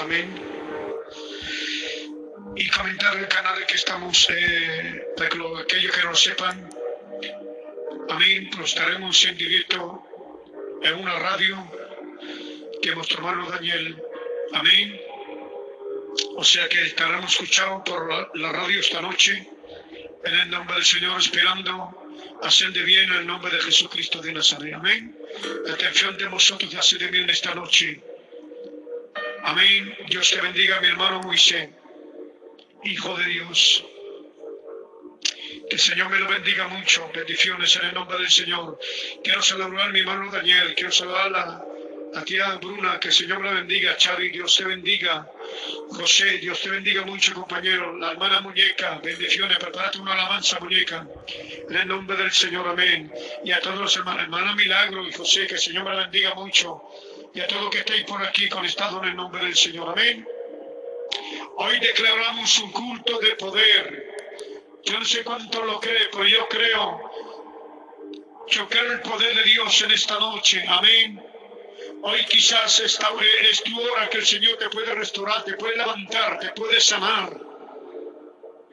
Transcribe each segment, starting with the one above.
Amén. Y comentar el canal que estamos, eh, para que aquellos que no sepan, amén, pues estaremos en directo en una radio que nuestro hermano Daniel, amén. O sea que estaremos escuchando por la, radio esta noche, en el nombre del Señor, esperando hacer de bien en el nombre de Jesucristo de Nazaret. Amén. La atención de vosotros de bien esta noche Amén. Dios te bendiga, mi hermano Moisés, hijo de Dios. Que el Señor me lo bendiga mucho. Bendiciones en el nombre del Señor. Quiero saludar a mi hermano Daniel. Quiero saludar a la tía Bruna. Que el Señor me la bendiga. Chavi, Dios te bendiga. José, Dios te bendiga mucho, compañero. La hermana Muñeca, bendiciones. Prepárate una alabanza, Muñeca. En el nombre del Señor, amén. Y a todos los hermanos, hermana Milagro y José, que el Señor me la bendiga mucho y a todos que estéis por aquí conectados en el nombre del Señor. Amén. Hoy declaramos un culto de poder. Yo no sé cuánto lo cree, pero yo creo. Yo el poder de Dios en esta noche. Amén. Hoy quizás esta, es tu hora que el Señor te puede restaurar, te puede levantar, te puede sanar.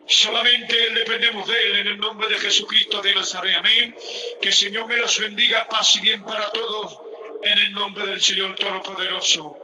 Solamente dependemos de Él en el nombre de Jesucristo de Nazaret. Amén. Que el Señor me los bendiga, paz y bien para todos en el nombre del Señor Todopoderoso.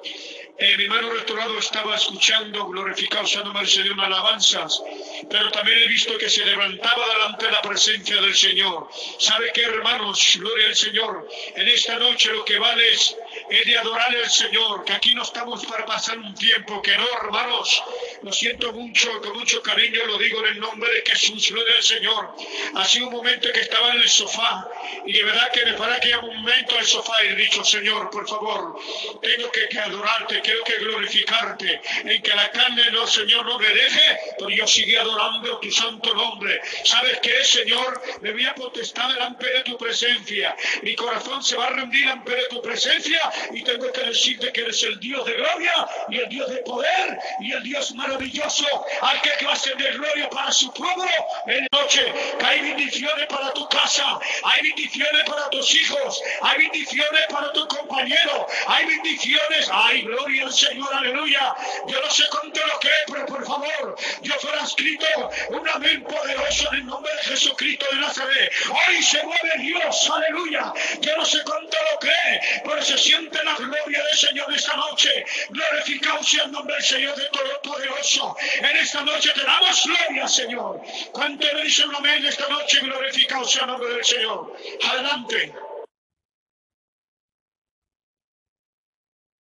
Eh, mi hermano restaurado estaba escuchando, glorificado sea nombre del Señor, alabanzas, pero también he visto que se levantaba delante de la presencia del Señor. ¿Sabe qué, hermanos? Gloria al Señor. En esta noche lo que vale es he de adorar al Señor, que aquí no estamos para pasar un tiempo, que no, hermanos, lo siento mucho, con mucho cariño lo digo en el nombre de Jesús, gloria al Señor. Ha sido un momento que estaba en el sofá y de verdad que me para que un momento el sofá y he dicho, Señor, por favor, tengo que, adorarte, tengo que glorificarte, en que la carne, no, Señor, no me deje, pero yo sigue adorando tu santo nombre. ¿Sabes qué, Señor? Me voy a potestar delante de tu presencia. Mi corazón se va a rendir ante tu presencia y tengo que decirte que eres el Dios de gloria y el Dios de poder y el Dios maravilloso al que clase de gloria para su pueblo en noche. Que hay bendiciones para tu casa, hay bendiciones para tus hijos, hay bendiciones para tu compañero, hay bendiciones, hay gloria al Señor, aleluya. Yo no sé cuánto lo cree, pero por favor, yo fuera escrito un amén poderoso en el nombre de Jesucristo de Nazaret. Hoy se mueve Dios, aleluya. Yo no sé cuánto lo cree, pero se siente la gloria del Señor esta noche. Glorificado sea el nombre del Señor de Todopoderoso. En esta noche te damos gloria, Señor. ¿Cuánto le dice un amén esta noche? Glorificado sea el nombre del Señor. Adelante.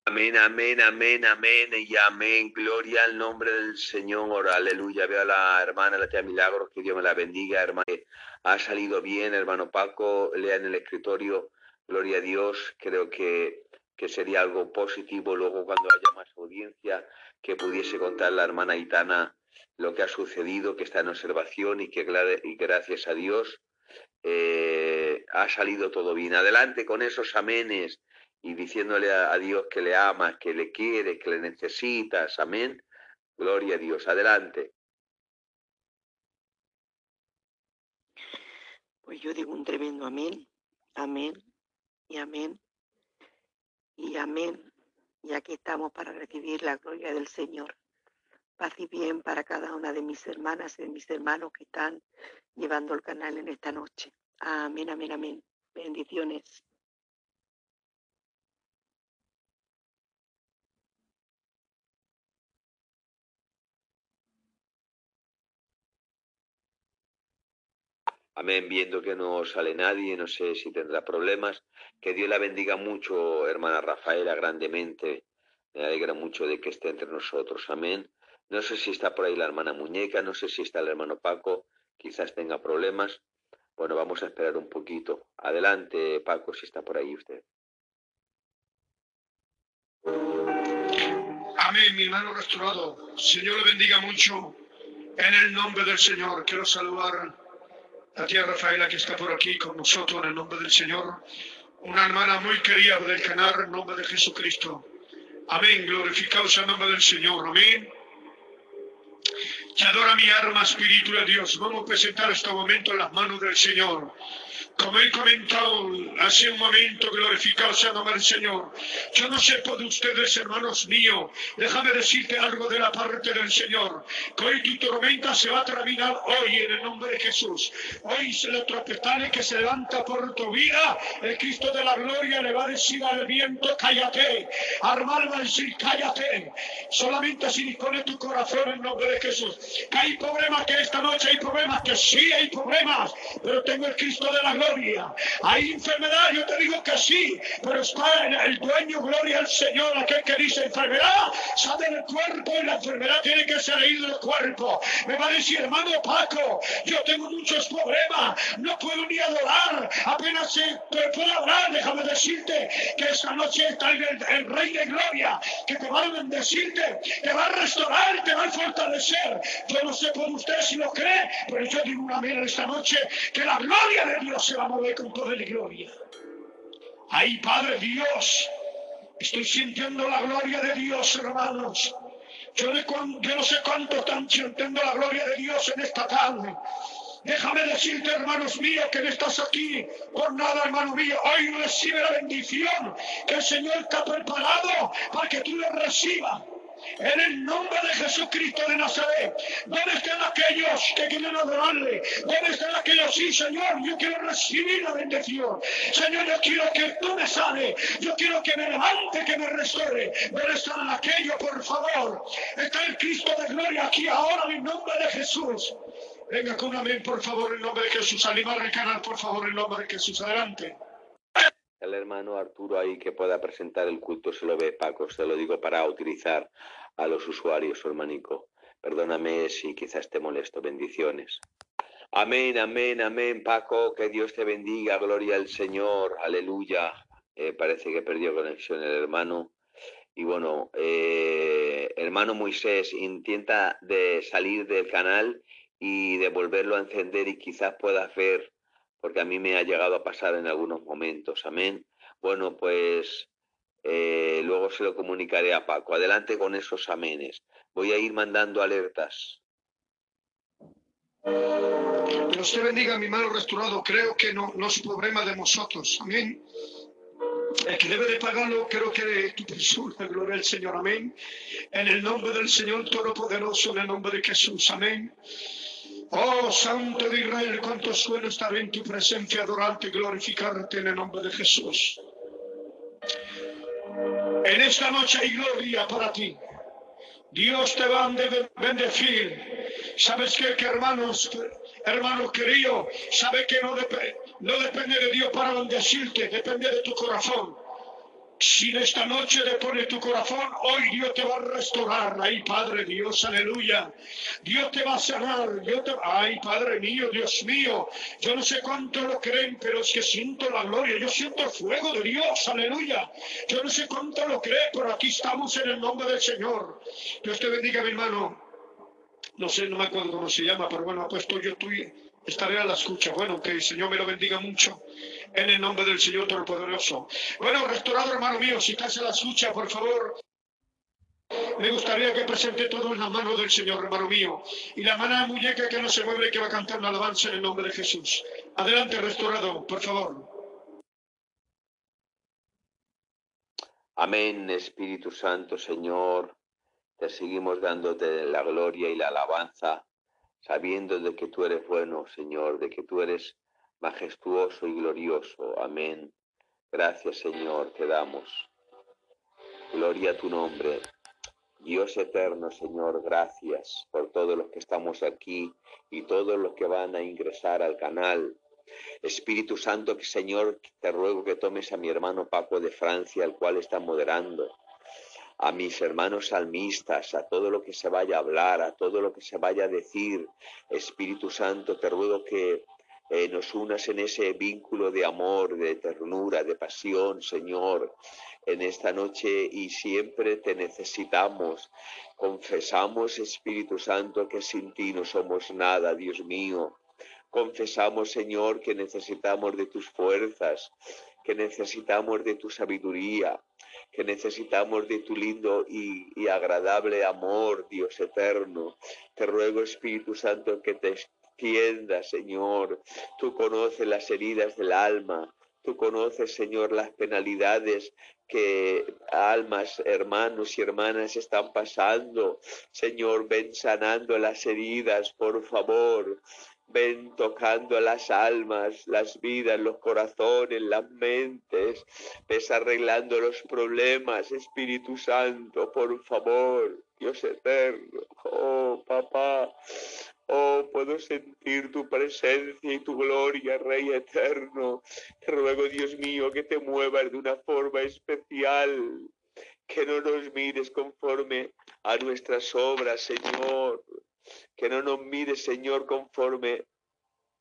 Amén, amén, amén, amén y amén. Gloria al nombre del Señor. Aleluya. Veo a la hermana, la tía Milagros, que Dios me la bendiga, hermano. Ha salido bien, hermano Paco. Lea en el escritorio. Gloria a Dios. Creo que que sería algo positivo luego cuando haya más audiencia, que pudiese contar la hermana Itana lo que ha sucedido, que está en observación y que y gracias a Dios eh, ha salido todo bien. Adelante con esos amenes y diciéndole a, Dios que le amas, que le quieres, que le necesitas. Amén. Gloria a Dios. Adelante. Pues yo digo un tremendo amén, amén y amén y amén. Y aquí estamos para recibir la gloria del Señor. Paz y bien para cada una de mis hermanas y de mis hermanos que están llevando el canal en esta noche. Amén, amén, amén. Bendiciones. Amén, viendo que no sale nadie, no sé si tendrá problemas. Que Dios la bendiga mucho, hermana Rafaela, grandemente. Me alegra mucho de que esté entre nosotros. Amén. No sé si está por ahí la hermana Muñeca, no sé si está el hermano Paco, quizás tenga problemas. Bueno, vamos a esperar un poquito. Adelante, Paco, si está por ahí usted. Amén, mi hermano restaurado. Señor le bendiga mucho. En el nombre del Señor, quiero saludar la tía Rafaela que está por aquí con nosotros en el nombre del Señor, una hermana muy querida del canal en nombre de Jesucristo. Amén, glorificado sea el nombre del Señor, amén. Te adora mi alma, Espíritu de Dios. Vamos a presentar este momento en las manos del Señor. Como he comentado hace un momento, glorificado sea nombre del Señor. Yo no sé por ustedes, hermanos míos, déjame decirte algo de la parte del Señor. Que hoy tu tormenta se va a terminar hoy en el nombre de Jesús. Hoy se le tropezale que se levanta por tu vida. El Cristo de la gloria le va a decir al viento, cállate. Armar va a decir, cállate. Solamente si dispone tu corazón en nombre de Jesús. Que hay problemas, que esta noche hay problemas, que sí hay problemas, pero tengo el Cristo de la gloria hay enfermedad, yo te digo que sí, pero está el dueño, gloria al Señor, aquel que dice enfermedad, sale del cuerpo y la enfermedad tiene que salir del cuerpo. Me va a decir, hermano Paco, yo tengo muchos problemas, no puedo ni adorar, apenas se puedo hablar, déjame decirte que esta noche está el, el, Rey de Gloria, que te va a bendecirte, te va a restaurar, te va a fortalecer. Yo no sé por usted si lo cree, pero yo digo una mera esta noche que la gloria de Dios se va a mover con gloria. Ay, Padre Dios, estoy sintiendo la gloria de Dios, hermanos. Yo, no sé cuánto están sintiendo la gloria de Dios en esta tarde. Déjame decirte, hermanos míos, que no estás aquí por nada, hermano mío. Hoy recibe la bendición que el Señor está preparado para que tú la recibas. En el nombre de Jesucristo de Nazaret. ¿Dónde están aquellos que quieren adorarle? ¿Dónde están aquellos? Sí, Señor, yo quiero recibir la bendición. Señor, yo quiero que tú me sane. Yo quiero que me levante, que me restaure. ¿Dónde están aquellos, por favor? Está el Cristo de gloria aquí ahora en el nombre de Jesús. Venga con amén, por favor, en nombre de Jesús. Animar el canal, por favor, en nombre de Jesús. Adelante el hermano Arturo ahí que pueda presentar el culto se lo ve Paco, se lo digo para utilizar a los usuarios, hermanico. Perdóname si quizás te molesto, bendiciones. Amén, amén, amén, Paco, que Dios te bendiga, gloria al Señor, aleluya. Eh, parece que perdió conexión el hermano. Y bueno, eh, hermano Moisés, intenta de salir del canal y de volverlo a encender y quizás pueda hacer porque a mí me ha llegado a pasar en algunos momentos. Amén. Bueno, pues eh, luego se lo comunicaré a Paco. Adelante con esos amenes. Voy a ir mandando alertas. Dios te bendiga, mi mano restaurado. Creo que no, no es problema de nosotros. Amén. El que debe de pagarlo, creo que tu persona, gloria al Señor, amén. En el nombre del Señor Todopoderoso, en el nombre de Jesús, amén. Oh Santo de Israel, cuánto suelo estar en tu presencia, adorarte y glorificarte en el nombre de Jesús. En esta noche hay gloria para ti. Dios te va a bendecir. ¿Sabes qué, que hermanos, hermanos queridos? ¿Sabe que no, no depende de Dios para bendecirte? Depende de tu corazón. Si en esta noche le pone tu corazón, hoy Dios te va a restaurar. Ay, Padre Dios, aleluya. Dios te va a sanar. Dios te... Ay, Padre mío, Dios mío. Yo no sé cuánto lo creen, pero es que siento la gloria. Yo siento el fuego de Dios, aleluya. Yo no sé cuánto lo creen, pero aquí estamos en el nombre del Señor. Dios te bendiga, mi hermano. No sé, no me acuerdo cómo se llama, pero bueno, puesto yo estoy, estaré a la escucha. Bueno, que el Señor me lo bendiga mucho en el nombre del Señor Todopoderoso. Bueno, restaurado hermano mío, si estás en la escucha, por favor, me gustaría que presente todo en la mano del Señor, hermano mío. Y la mano de muñeca que no se mueve, que va a cantar una alabanza en el nombre de Jesús. Adelante, restaurado, por favor. Amén, Espíritu Santo, Señor. Te seguimos dándote la gloria y la alabanza, sabiendo de que tú eres bueno, Señor, de que tú eres majestuoso y glorioso. Amén. Gracias Señor, te damos. Gloria a tu nombre. Dios eterno, Señor, gracias por todos los que estamos aquí y todos los que van a ingresar al canal. Espíritu Santo, Señor, te ruego que tomes a mi hermano Paco de Francia, el cual está moderando, a mis hermanos salmistas, a todo lo que se vaya a hablar, a todo lo que se vaya a decir. Espíritu Santo, te ruego que eh, nos unas en ese vínculo de amor, de ternura, de pasión, Señor, en esta noche y siempre te necesitamos. Confesamos, Espíritu Santo, que sin ti no somos nada, Dios mío. Confesamos, Señor, que necesitamos de tus fuerzas, que necesitamos de tu sabiduría, que necesitamos de tu lindo y, y agradable amor, Dios eterno. Te ruego, Espíritu Santo, que te tienda, Señor. Tú conoces las heridas del alma. Tú conoces, Señor, las penalidades que almas, hermanos y hermanas están pasando. Señor, ven sanando las heridas, por favor. Ven tocando las almas, las vidas, los corazones, las mentes. Ves arreglando los problemas, Espíritu Santo, por favor. Dios eterno. Oh, papá. Oh, puedo sentir tu presencia y tu gloria, Rey eterno. Te ruego, Dios mío, que te muevas de una forma especial, que no nos mires conforme a nuestras obras, Señor. Que no nos mires, Señor, conforme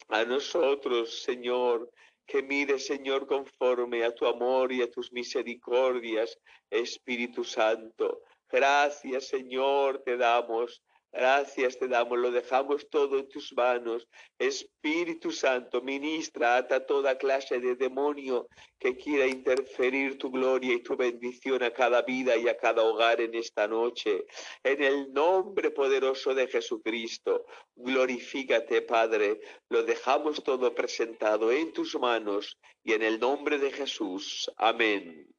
a nosotros, Señor. Que mires, Señor, conforme a tu amor y a tus misericordias, Espíritu Santo. Gracias, Señor, te damos Gracias te damos, lo dejamos todo en tus manos. Espíritu Santo, ministra, ata toda clase de demonio que quiera interferir tu gloria y tu bendición a cada vida y a cada hogar en esta noche. En el nombre poderoso de Jesucristo, glorifícate, Padre. Lo dejamos todo presentado en tus manos y en el nombre de Jesús. Amén.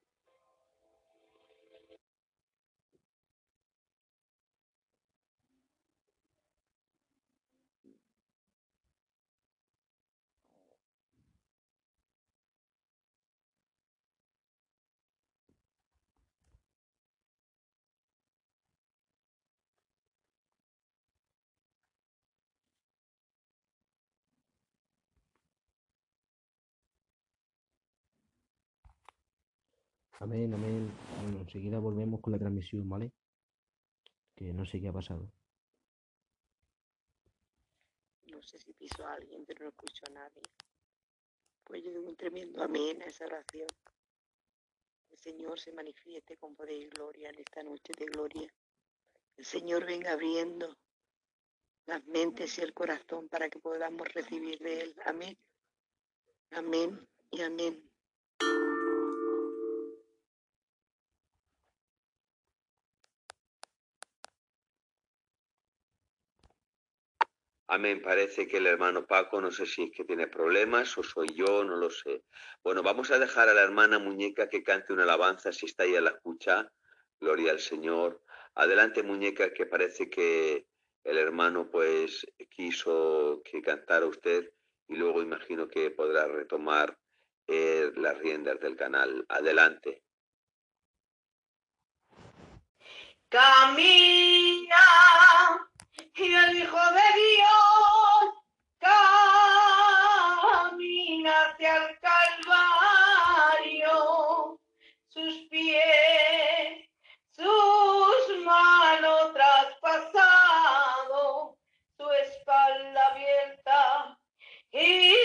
Amén, amén. Bueno, enseguida volvemos con la transmisión, ¿vale? Que no sé qué ha pasado. No sé si piso a alguien, pero no escucho a nadie. Pues yo doy un tremendo amén a esa oración. El Señor se manifieste con poder y gloria en esta noche de gloria. El Señor venga abriendo las mentes y el corazón para que podamos recibir de Él. Amén. Amén y amén. Amén. Parece que el hermano Paco, no sé si es que tiene problemas o soy yo, no lo sé. Bueno, vamos a dejar a la hermana Muñeca que cante una alabanza, si está ahí a la escucha. Gloria al Señor. Adelante, Muñeca, que parece que el hermano pues quiso que cantara usted y luego imagino que podrá retomar eh, las riendas del canal. Adelante. Camina y el Hijo de Dios camina hacia el Calvario, sus pies, sus manos traspasado, su espalda abierta y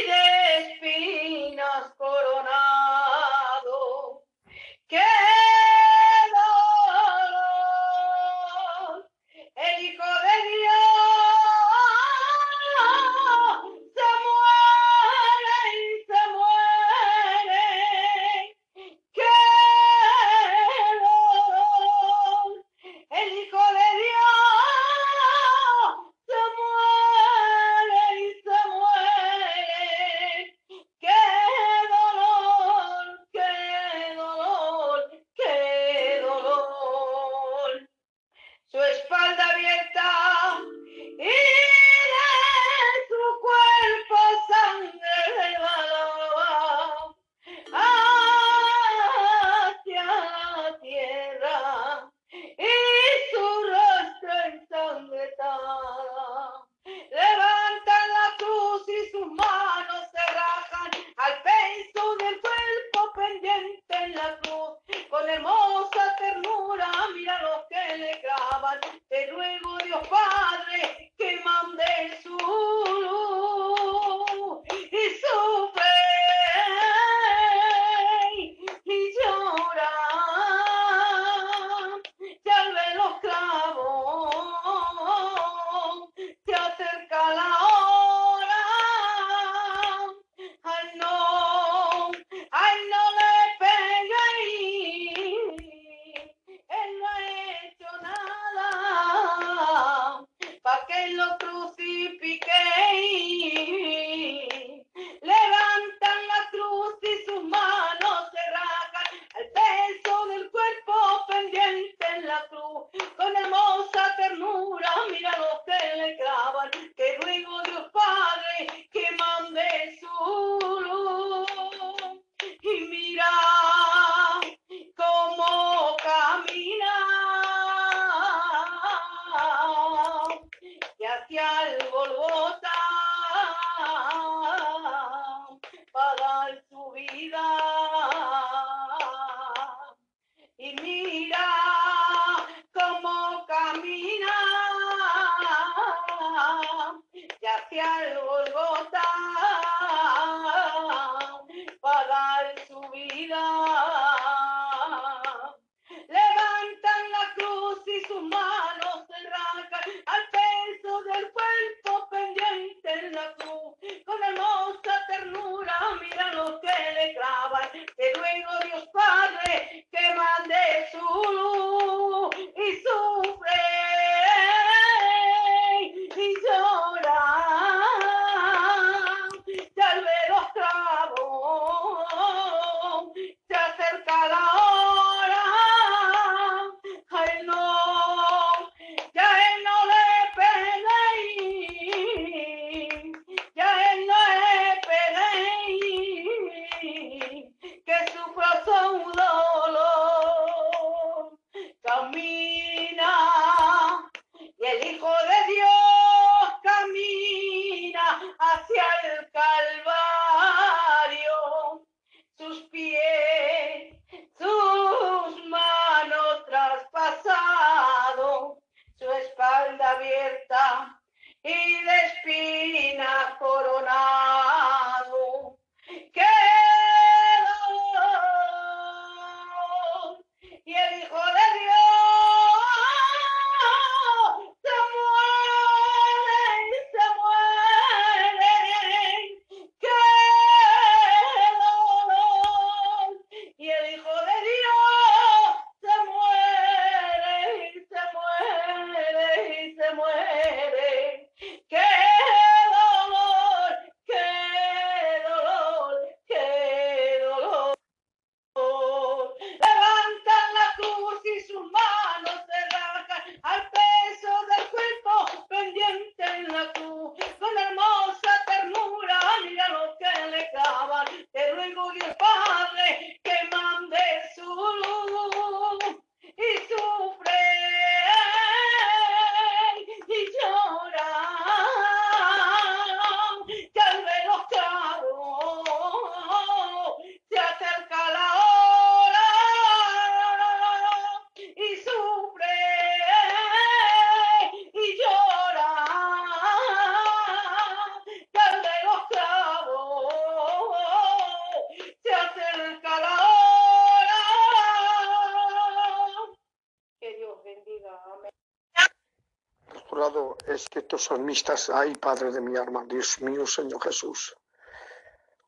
estos salmistas, ay Padre de mi alma, Dios mío, Señor Jesús.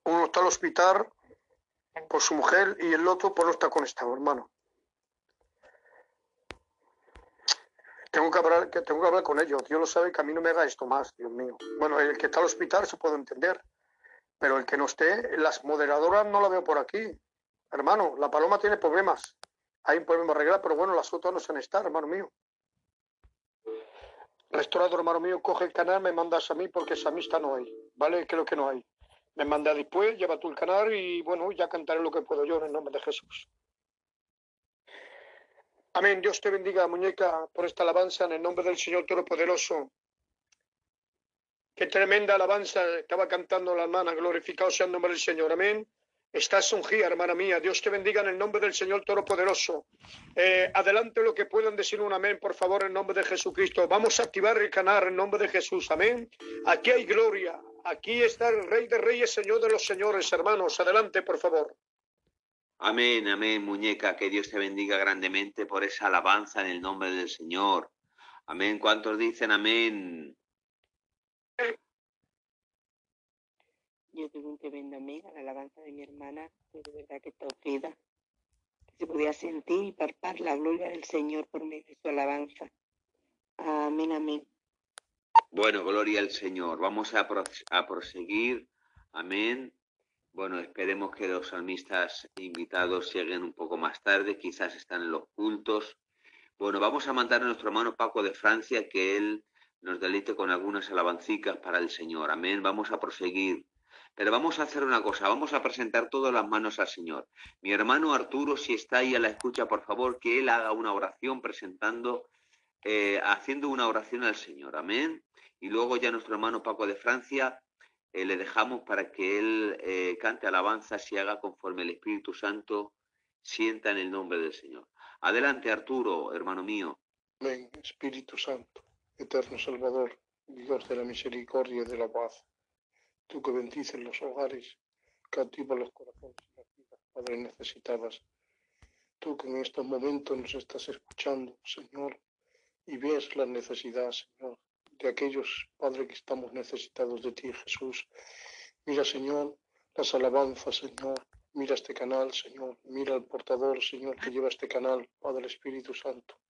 Uno está al hospital por su mujer y el otro por no estar conectado, hermano. Tengo que hablar, que tengo que hablar con ellos. Dios lo sabe que a mí no me haga esto más, Dios mío. Bueno, el que está al hospital se puede entender, pero el que no esté, las moderadoras no la veo por aquí. Hermano, la paloma tiene problemas. Hay un problema arreglar, pero bueno, las otras no se han estar, hermano mío. Restaurador, hermano mío, coge el canal, me mandas a mí porque samista no hay, ¿vale? Creo que no hay. Me manda después, lleva tú el canal y bueno, ya cantaré lo que puedo yo en el nombre de Jesús. Amén. Dios te bendiga, muñeca, por esta alabanza en el nombre del Señor Todopoderoso. Qué tremenda alabanza estaba cantando la hermana. Glorificado sea el nombre del Señor. Amén. Estás ungida, hermana mía. Dios te bendiga en el nombre del Señor Todopoderoso. Eh, adelante lo que puedan decir un amén, por favor, en nombre de Jesucristo. Vamos a activar el canal en nombre de Jesús. Amén. Aquí hay gloria. Aquí está el Rey de Reyes, Señor de los Señores, hermanos. Adelante, por favor. Amén, amén, muñeca. Que Dios te bendiga grandemente por esa alabanza en el nombre del Señor. Amén. ¿Cuántos dicen amén? Yo tengo un tremendo amén a la alabanza de mi hermana, que de verdad que está ofrida. Que se podía sentir y palpar la gloria del Señor por medio de su alabanza. Amén, amén. Bueno, gloria al Señor. Vamos a, pro- a proseguir. Amén. Bueno, esperemos que los salmistas invitados lleguen un poco más tarde, quizás están en los cultos. Bueno, vamos a mandar a nuestro hermano Paco de Francia que él nos deleite con algunas alabancicas para el Señor. Amén. Vamos a proseguir. Pero vamos a hacer una cosa, vamos a presentar todas las manos al Señor. Mi hermano Arturo, si está ahí a la escucha, por favor, que él haga una oración presentando, eh, haciendo una oración al Señor. Amén. Y luego ya nuestro hermano Paco de Francia eh, le dejamos para que él eh, cante alabanzas y haga conforme el Espíritu Santo sienta en el nombre del Señor. Adelante, Arturo, hermano mío. Amén. Espíritu Santo, eterno Salvador. Dios de la misericordia y de la paz, tú que bendices los hogares, cautivas los corazones y las vidas, Padre, necesitadas. Tú que en estos momentos nos estás escuchando, Señor, y ves la necesidad, Señor, de aquellos, Padre, que estamos necesitados de ti, Jesús. Mira, Señor, las alabanzas, Señor. Mira este canal, Señor. Mira al portador, Señor, que lleva este canal, Padre Espíritu Santo.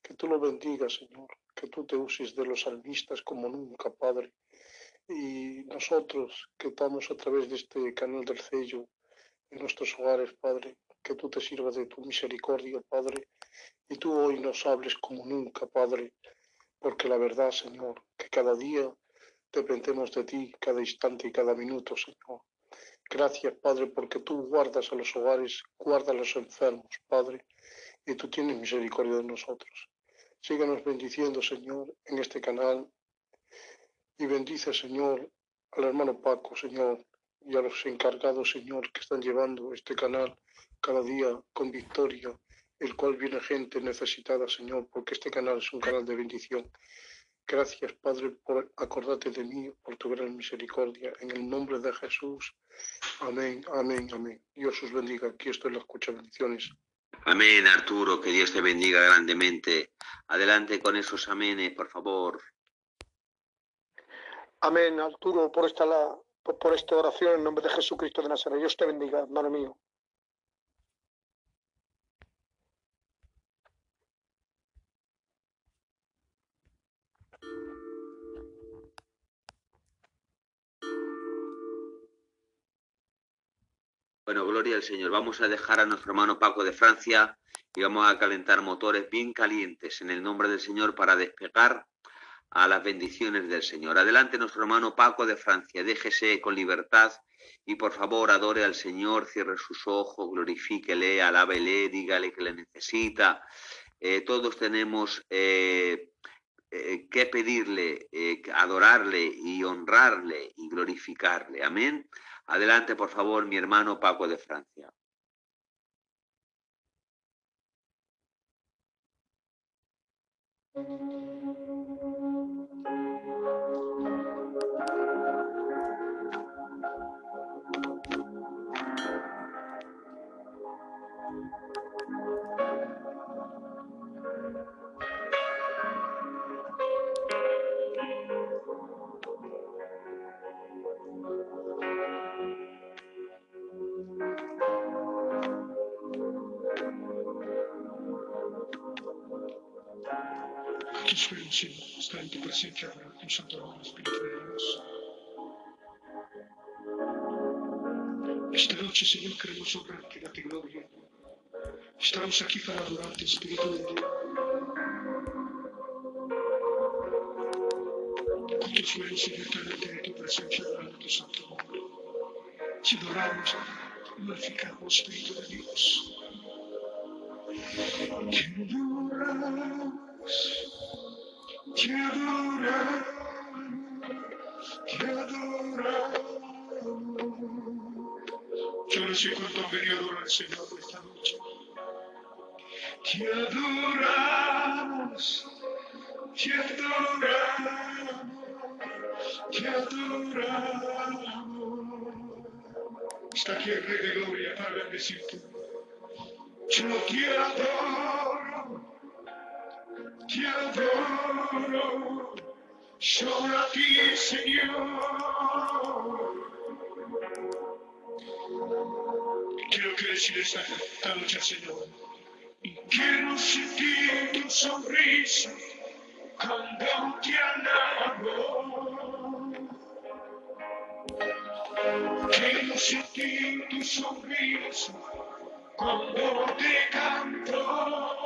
Que tú lo bendigas, Señor. Que tú te uses de los salmistas como nunca, Padre. Y nosotros que estamos a través de este canal del sello en nuestros hogares, Padre, que tú te sirvas de tu misericordia, Padre, y tú hoy nos hables como nunca, Padre, porque la verdad, Señor, que cada día dependemos de ti, cada instante y cada minuto, Señor. Gracias, Padre, porque tú guardas a los hogares, guardas a los enfermos, Padre, y tú tienes misericordia de nosotros. Síganos bendiciendo, Señor, en este canal. Y bendice, Señor, al hermano Paco, Señor, y a los encargados, Señor, que están llevando este canal cada día con victoria, el cual viene gente necesitada, Señor, porque este canal es un canal de bendición. Gracias, Padre, por acordarte de mí, por tu gran misericordia. En el nombre de Jesús. Amén, amén, amén. Dios os bendiga. Aquí estoy en la escucha. Bendiciones. Amén, Arturo, que Dios te bendiga grandemente. Adelante con esos amenes, por favor. Amén, Arturo, por esta, la, por, esta oración en nombre de Jesucristo de Nazaret. Dios te bendiga, hermano mío. Bueno, gloria al Señor. Vamos a dejar a nuestro hermano Paco de Francia y vamos a calentar motores bien calientes en el nombre del Señor para despegar a las bendiciones del Señor. Adelante nuestro hermano Paco de Francia, déjese con libertad y por favor adore al Señor, cierre sus ojos, glorifíquele, alábele, dígale que le necesita. Eh, todos tenemos eh, eh, que pedirle, adorarle y honrarle y glorificarle. Amén. Adelante, por favor, mi hermano Paco de Francia. Nombre, Espíritu de Dios. Esta noche, Señor, queremos honrarte y darte gloria. Estamos aquí para adorarte, Espíritu de Dios. Con tus sueños, Señor, delante de tu presencia, adorando tu santo nombre. Te adoramos, glorificamos, Espíritu de Dios. Te adoramos. Yo no sé cuánto adorar al Señor esta noche. Te adoramos, te adoramos, te adoramos. Está aquí el Rey de Gloria para bendecirte. Yo te adoro, te adoro, solo a ti, Señor. Quiero que decir esta, esta noche, Señor. Y quiero sentir tu sonrisa cuando te alabo. Quiero sentir tu sonrisa cuando te canto.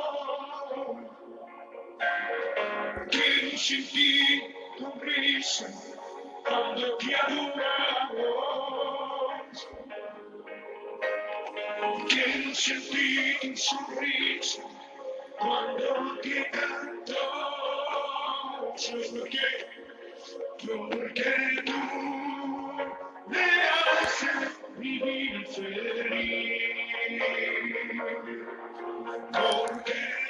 Quiero sentir tu risa cuando te adoramos. Quiero sentir tu sonrisa cuando te canto. ¿Sabes por qué? Porque tú me haces vivir feliz. Porque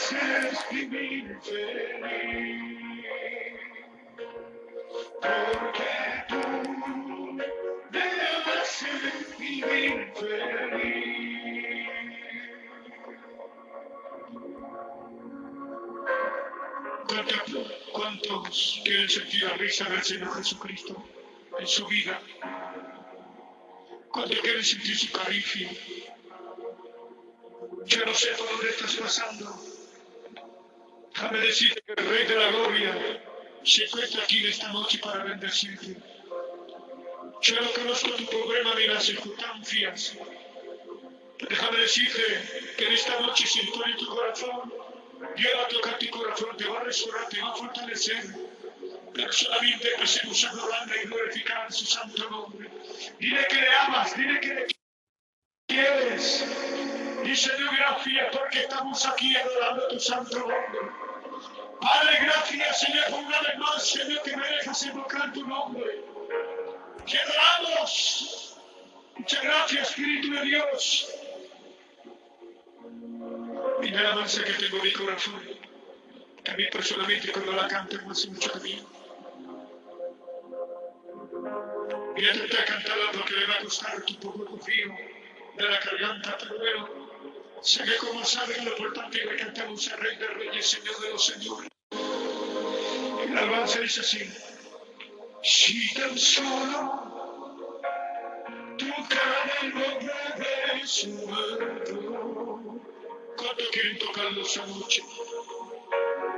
feliz. Porque tú feliz. ¿Cuántos, cuántos quieren sentir la risa del Señor Jesucristo en su vida? ¿Cuántos quieren sentir su caricia? Yo no sé por dónde estás pasando. Déjame decirte que el Rey de la Gloria se encuentra aquí esta noche para bendecirte. Yo no conozco tu problema ni las circunstancias. Déjame decirte que en esta noche siento en tu corazón. Dios va a tocar tu corazón, te va a restaurar, te va a fortalecer. Pero solamente empecemos a adorarle y glorificar su santo nombre. Dile que le amas, dile que le quieres. Y Señor, gracias porque estamos aquí adorando tu santo nombre. Padre, gracias, Señor, por una vez más, Señor, que me dejas invocar tu nombre. Que adoramos. Muchas gracias, Espíritu de Dios. Y la alabanza que tengo en mi corazón, que a mí personalmente cuando la canto no hace mucho. Voy a intentar cantarla porque le va a costar un poco confío de la garganta, pero bueno, sé que como saben lo importante es que cantamos al Rey de Reyes, Señor de los Señores. Y la alabanza dice así, si tan solo tocar el nombre de su muerto, ¿cuánto quieren tocarlo esa noche?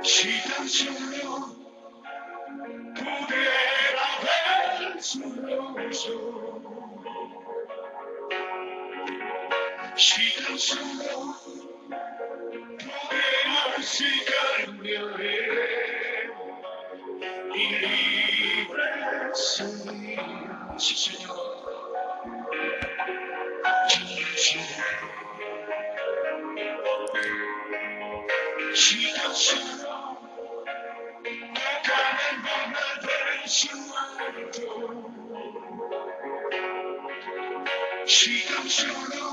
Si tan solo pudiera ver su rostro, si tan solo pudiera así cambiaré y libre soy. Sí, Señor. Sí, Si tan solo tocar el nombre de su muerto, si tan solo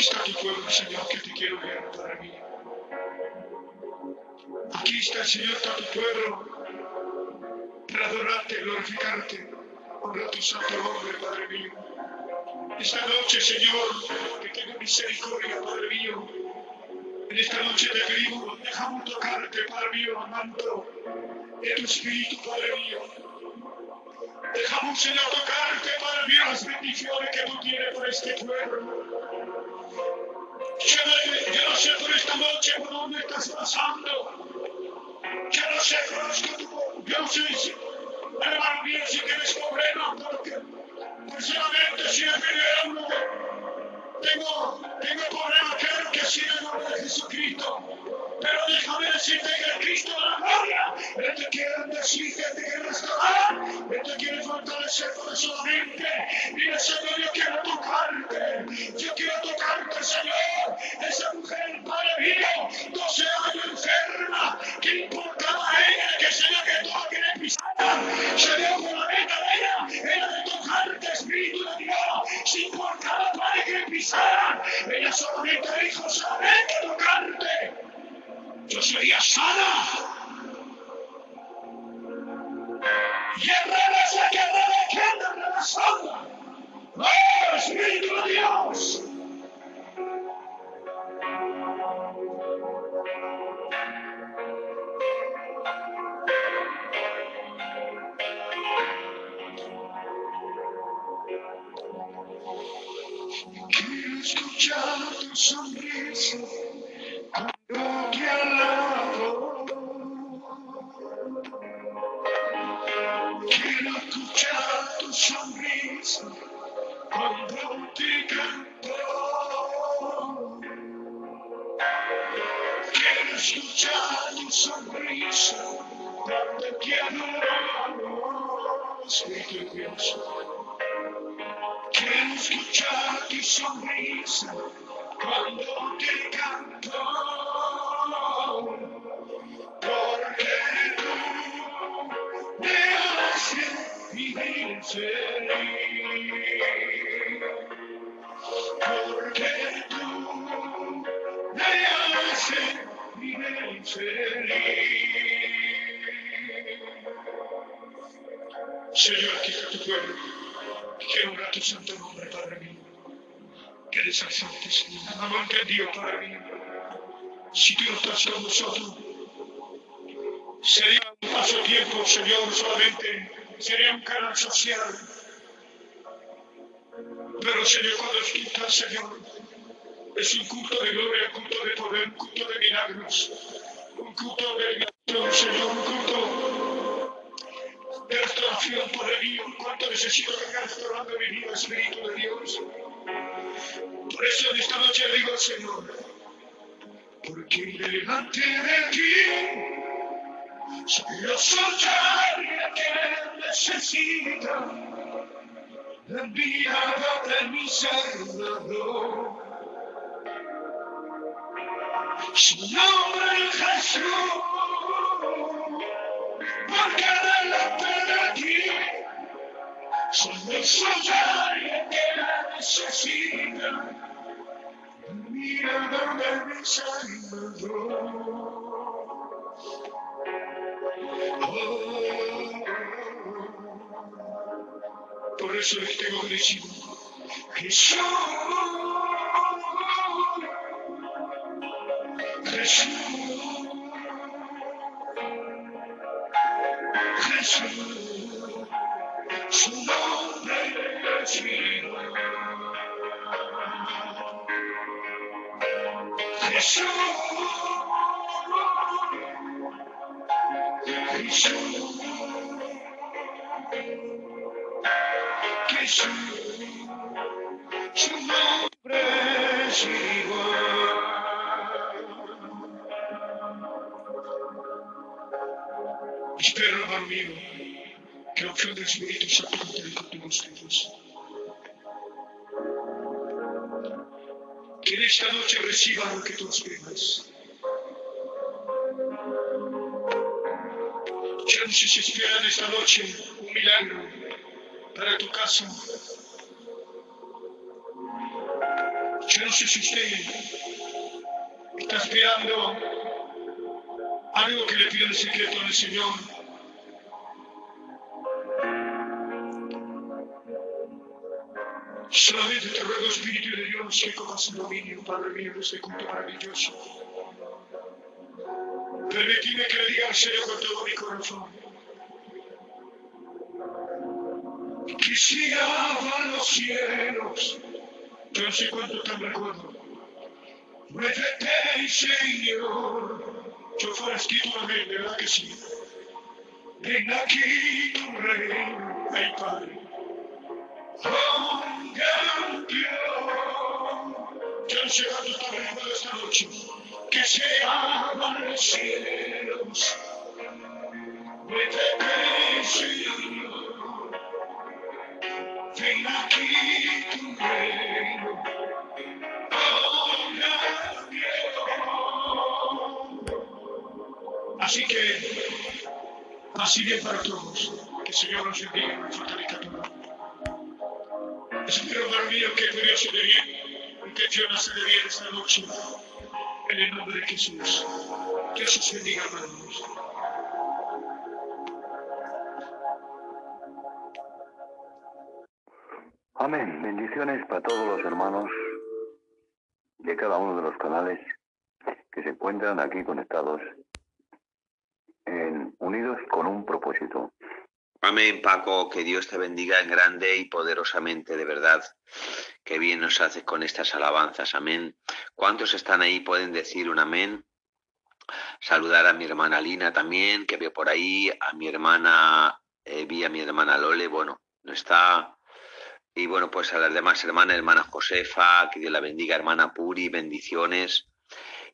aquí está tu pueblo, Señor, que te quiero ver, Padre mío. Aquí está, Señor, está tu pueblo para adorarte, glorificarte, honrar tu santo nombre, Padre mío. Esta noche, Señor, que tenga misericordia, Padre mío. En esta noche te pedimos, dejamos tocarte, Padre mío, manto de tu Espíritu, Padre mío. Dejamos, Señor, tocarte, Padre mío, las bendiciones que tú tienes por este pueblo. Yo no, yo no sé por esta noche por dónde estás pasando. Yo no sé, conozco tu Yo no sé si, hermano mío, si tienes problemas, porque personalmente si me pidiera uno, tengo, tengo problemas, creo que sí, en el nombre de Jesucristo. Pero déjame decirte que el Cristo de la gloria, Él te quiere decirte, te quiere restaurar, Él te quiere fortalecer por solamente. Mira, Señor, yo quiero tocarte, yo quiero tocarte, Señor. Esa mujer, Padre mío, 12 años enferma, ¿qué importaba a ella que Señor que todo quiere pisar? Señor, con la meta de ella era de tocarte, Espíritu de Dios, sin importar, Padre, que pisara. Ella solamente dijo, solamente tocarte yo sería sana. Guerrera es la guerrera que anda en la sombra. ¡Oh, Espíritu de Dios! Quiero escuchar tu sonrisa. Escuchar tu sonrisa cuando te canto. Quiero escuchar tu sonrisa cuando te adoro. Espíritu Dios. Quiero escuchar tu sonrisa cuando Señor, aquí está tu pueblo. Orar tu santo nombre, Padre mío. Que eres exaltes, Señor. No lo entendido, Padre mío. Si tú no estás con nosotros, sería un pasatiempo, Señor, solamente. Sería un canal social. Pero, Señor, cuando escuchas, Señor, es un culto de gloria, un culto de poder, un culto de milagros, un culto de milagros, Señor, un culto de restauración, poder mío, cuánto necesito vengar restaurando mi vida, Espíritu de Dios. Por eso en esta noche digo al Señor, porque delante de ti soy los soldados que necesita la enviada de mi Salvador. Su nombre es Jesús, porque delante de ti soy soldados que la necesitan. La mirada de mi Salvador. Oh, por eso les tengo que decir, Jesús, Jesús, Jesús, su nombre es mío. Jesús, Jesús, Jesús, mío, que la opción del Espíritu Santo continúe contigo ustedes. Que en esta noche reciba lo que tú esperas. Si esperan esta noche un milagro para tu casa. Yo no sé si usted está esperando algo que le pida en secreto al Señor. Solamente te ruego, Espíritu de Dios, que cojas el dominio, Padre mío, de este culto maravilloso. Permíteme que le diga al Señor con todo mi corazón. Quisiera los cielos, yo no sé cuánto te recuerdo. Muévete, Señor, yo fuera escrito amén, ¿verdad que sí? Ven aquí tu reino, ay Padre. Yo no sé cuánto te recuerdo esta noche. Que se abran los cielos. Muévete, Señor. Ven aquí tu reino. Así que, así bien para todos. Que el Señor nos bendiga en nuestra caricatura. Espero, mío, que tu Dios se dé bien, intención se dé bien esta noche. En el nombre de Jesús. Dios os bendiga, hermanos. Amén. Bendiciones para todos los hermanos de cada uno de los canales que se encuentran aquí conectados, en- unidos con un propósito. Amén, Paco, que Dios te bendiga en grande y poderosamente, de verdad. Qué bien nos haces con estas alabanzas, amén. ¿Cuántos están ahí? Pueden decir un amén. Saludar a mi hermana Lina también, que veo por ahí, a mi hermana, eh, vi a mi hermana Lole, bueno, no está. Y bueno, pues a las demás hermanas, hermana Josefa, que Dios la bendiga, hermana Puri, bendiciones.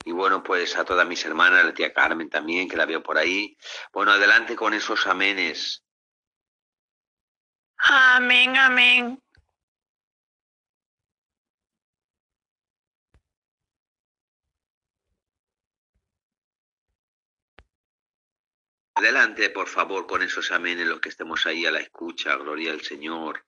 Y bueno, pues a todas mis hermanas, la tía Carmen también, que la veo por ahí. Bueno, adelante con esos amenes. Amén, amén. Adelante, por favor, con esos amenes, los que estemos ahí a la escucha, gloria al Señor.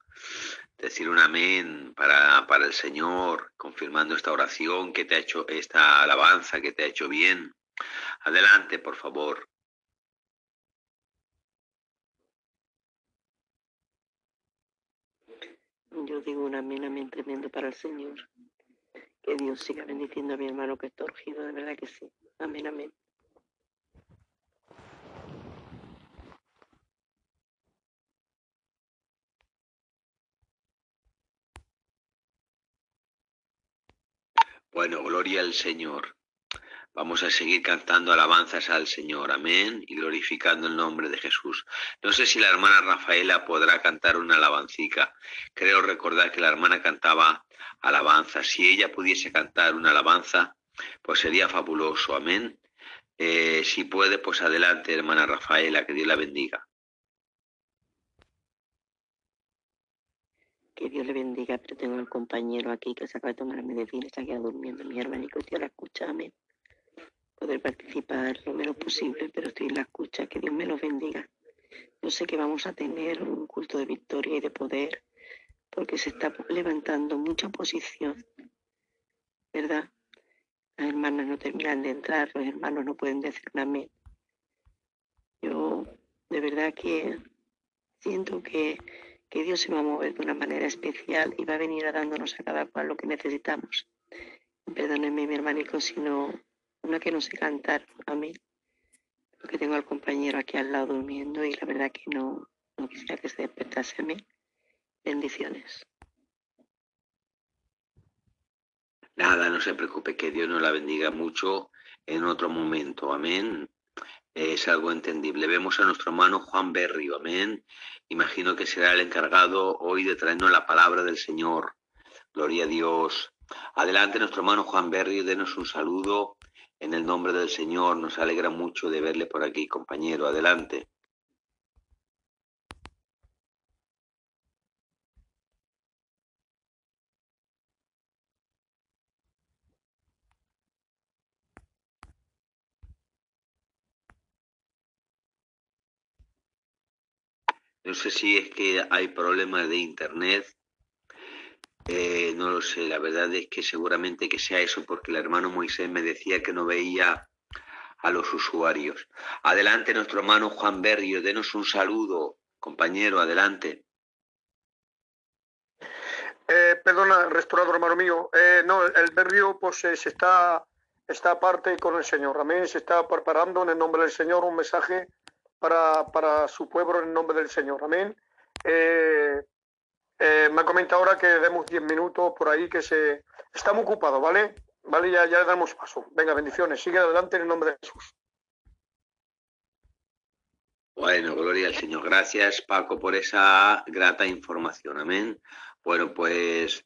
Decir un amén para, para el Señor, confirmando esta oración que te ha hecho, esta alabanza que te ha hecho bien. Adelante, por favor. Yo digo un amén, amén tremendo para el Señor. Que Dios siga bendiciendo a mi hermano que está urgido, de verdad que sí. Amén, amén. Bueno, gloria al Señor. Vamos a seguir cantando alabanzas al Señor, amén, y glorificando el nombre de Jesús. No sé si la hermana Rafaela podrá cantar una alabancica. Creo recordar que la hermana cantaba alabanza. Si ella pudiese cantar una alabanza, pues sería fabuloso, amén. Eh, si puede, pues adelante, hermana Rafaela, que Dios la bendiga. Que Dios le bendiga, pero tengo al compañero aquí que se acaba de tomar la medicina, está aquí durmiendo, mi hermanito, la escucha, amén. Poder participar lo menos posible, pero estoy en la escucha, que Dios me lo bendiga. Yo sé que vamos a tener un culto de victoria y de poder, porque se está levantando mucha oposición, ¿verdad? Las hermanas no terminan de entrar, los hermanos no pueden decir un amén. Yo de verdad que siento que, que Dios se va a mover de una manera especial y va a venir a dándonos a cada cual lo que necesitamos. Perdónenme, mi hermanico, si no, una que no sé cantar, amén. Porque tengo al compañero aquí al lado durmiendo y la verdad que no, no quisiera que se despertase, amén. Bendiciones. Nada, no se preocupe, que Dios nos la bendiga mucho en otro momento, amén. Es algo entendible. Vemos a nuestro hermano Juan Berrio, amén. Imagino que será el encargado hoy de traernos la palabra del Señor. Gloria a Dios. Adelante nuestro hermano Juan Berrio, denos un saludo en el nombre del Señor. Nos alegra mucho de verle por aquí, compañero. Adelante. No sé si es que hay problemas de internet. Eh, no lo sé, la verdad es que seguramente que sea eso porque el hermano Moisés me decía que no veía a los usuarios. Adelante nuestro hermano Juan Berrio, denos un saludo, compañero, adelante. Eh, perdona, restaurador hermano mío. Eh, no, el Berrio pues eh, se está, está aparte con el Señor. Amén. Se está preparando en el nombre del Señor un mensaje para, para su pueblo en el nombre del Señor. Amén. Eh, me ha comentado ahora que demos 10 minutos por ahí, que se estamos ocupados, ¿vale? Vale, ya, ya le damos paso. Venga, bendiciones. Sigue adelante en el nombre de Jesús. Bueno, gloria al Señor. Gracias, Paco, por esa grata información. Amén. Bueno, pues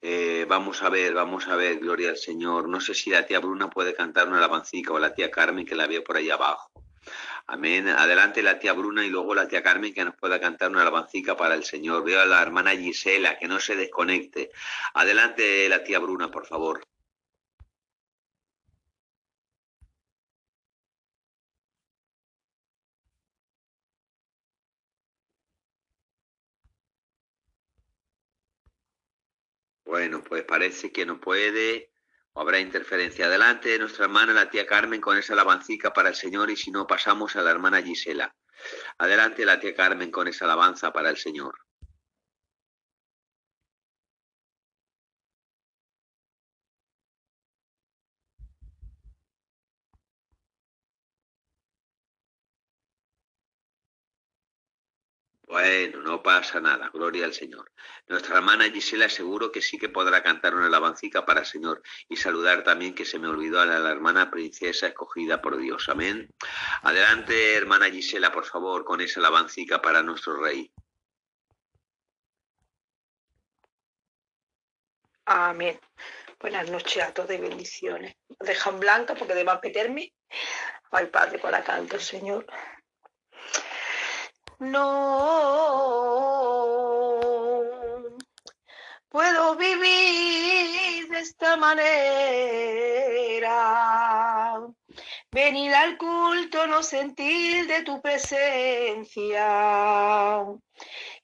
eh, vamos a ver, vamos a ver, gloria al Señor. No sé si la tía Bruna puede cantar una alabancica o la tía Carmen, que la veo por ahí abajo. Amén. Adelante la tía Bruna y luego la tía Carmen que nos pueda cantar una alabancica para el Señor. Veo a la hermana Gisela que no se desconecte. Adelante la tía Bruna, por favor. Bueno, pues parece que no puede. Habrá interferencia. Adelante nuestra hermana, la tía Carmen, con esa alabancica para el Señor y si no, pasamos a la hermana Gisela. Adelante la tía Carmen con esa alabanza para el Señor. Bueno, no pasa nada, gloria al Señor. Nuestra hermana Gisela seguro que sí que podrá cantar una alabancica para el Señor y saludar también que se me olvidó a la, hermana princesa escogida por Dios. Amén. Adelante, hermana Gisela, por favor, con esa alabancica para nuestro rey. Amén. Buenas noches a todos y bendiciones. Dejan blanca porque debo meterme. Ay, Padre, con canto, Señor. No puedo vivir de esta manera. Venir al culto, no sentir de tu presencia.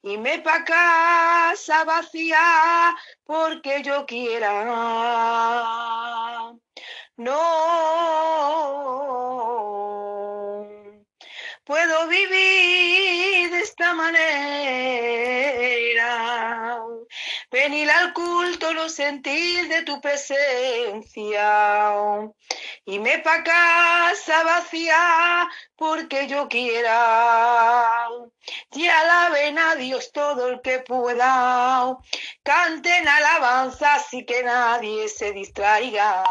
Y me pa' casa vacía porque yo quiera. No puedo vivir de esta manera. Venir al culto, no sentir de tu presencia. Y me pa' casa vacía porque yo quiera. Y alaben a Dios todo el que pueda. Canten alabanza así que nadie se distraiga.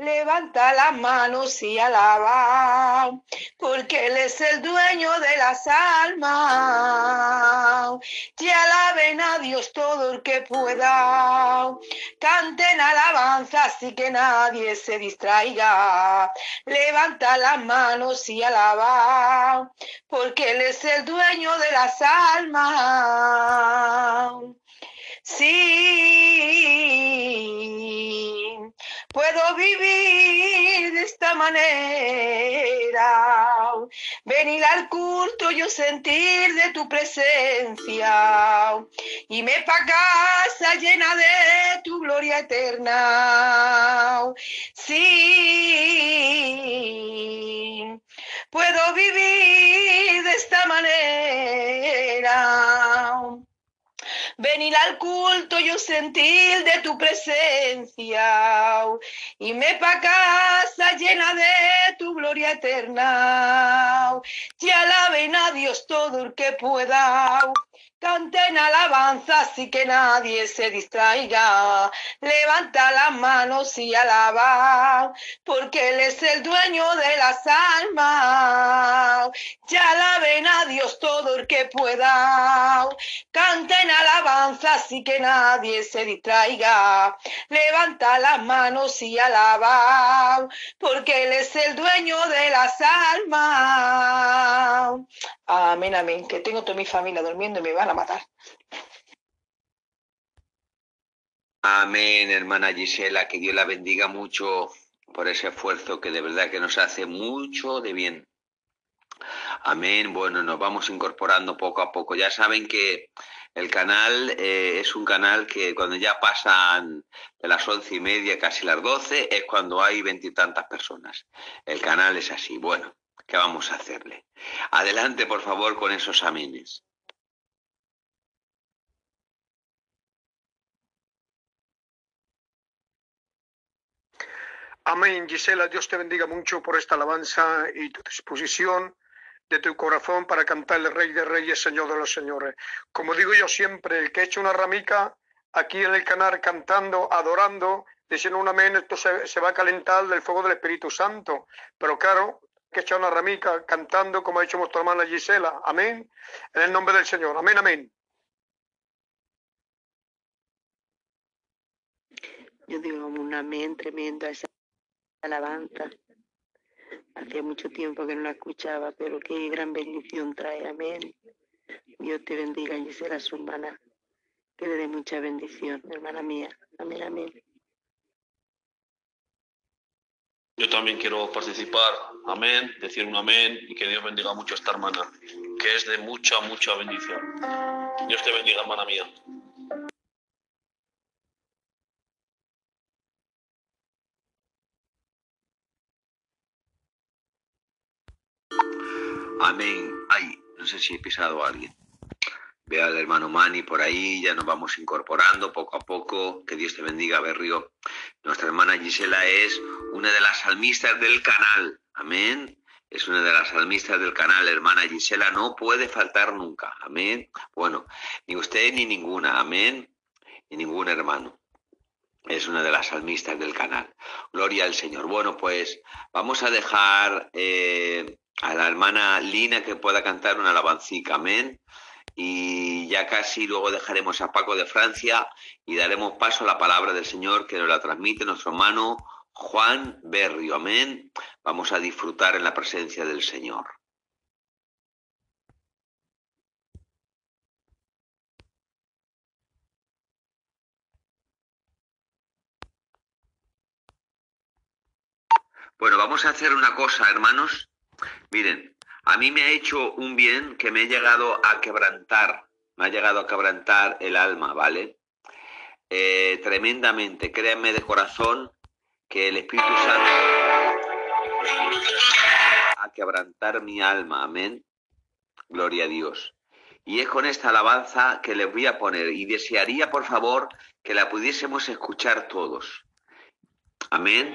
Levanta las manos y alaba, porque Él es el dueño de las almas. Y alaben a Dios todo el que pueda. Canten alabanza así que nadie se distraiga. Levanta las manos y alaba, porque Él es el dueño de las almas. Sí, puedo vivir de esta manera. Venir al culto, yo sentir de tu presencia. Y me pa' casa llena de tu gloria eterna. Sí, puedo vivir de esta manera. Venir al culto, yo sentir de tu presencia. Y me pa' casa llena de tu gloria eterna. Te alaben a Dios todo el que pueda. Canten alabanza así que nadie se distraiga. Levanta las manos y alaba, porque Él es el dueño de las almas. Ya alaben a Dios todo el que pueda. Canten alabanza así que nadie se distraiga. Levanta las manos y alaba, porque Él es el dueño de las almas. Amén, amén. Que tengo toda mi familia durmiendo y me van matar. Amén, hermana Gisela, que Dios la bendiga mucho por ese esfuerzo que de verdad que nos hace mucho de bien. Amén. Bueno, nos vamos incorporando poco a poco. Ya saben que el canal eh, es un canal que cuando ya pasan de las once y media, casi las doce, es cuando hay veintitantas personas. El canal es así. Bueno, ¿qué vamos a hacerle? Adelante, por favor, con esos amenes. Amén, Gisela, Dios te bendiga mucho por esta alabanza y tu disposición de tu corazón para cantar el Rey de Reyes, Señor de los Señores. Como digo yo siempre, el que echa una ramica aquí en el canal cantando, adorando, diciendo un amén, esto se, va a calentar del fuego del Espíritu Santo. Pero claro, que echa una ramica cantando como ha hecho nuestra hermana Gisela. Amén. En el nombre del Señor. Amén, amén. Yo digo un amén tremendo a esa alabanza. Hacía mucho tiempo que no la escuchaba, pero qué gran bendición trae. Amén. Dios te bendiga, Gisela, su hermana. Que le dé mucha bendición, hermana mía. Amén, amén. Yo también quiero participar, amén, decir un amén y que Dios bendiga mucho a esta hermana, que es de mucha, mucha bendición. Dios te bendiga, hermana mía. Amén. Ay, no sé si he pisado a alguien. Veo al hermano Mani por ahí, ya nos vamos incorporando poco a poco. Que Dios te bendiga, Berrio. Nuestra hermana Gisela es una de las salmistas del canal. Amén. es una de las salmistas del canal, hermana Gisela, no puede faltar nunca, amén. Bueno, ni usted ni ninguna, amén, ni ningún hermano. Es una de las salmistas del canal. Gloria al Señor. Bueno, pues vamos a dejar eh, a la hermana Lina que pueda cantar una alabancica, amén. Y ya casi luego dejaremos a Paco de Francia y daremos paso a la palabra del Señor que nos la transmite nuestro hermano Juan Berrio. Amén. Vamos a disfrutar en la presencia del Señor. Bueno, vamos a hacer una cosa, hermanos. Miren, a mí me ha hecho un bien que me ha llegado a quebrantar, me ha llegado a quebrantar el alma, ¿vale? Eh, tremendamente, créanme de corazón que el Espíritu Santo a quebrantar mi alma, amén. Gloria a Dios. Y es con esta alabanza que les voy a poner y desearía, por favor, que la pudiésemos escuchar todos. Amén.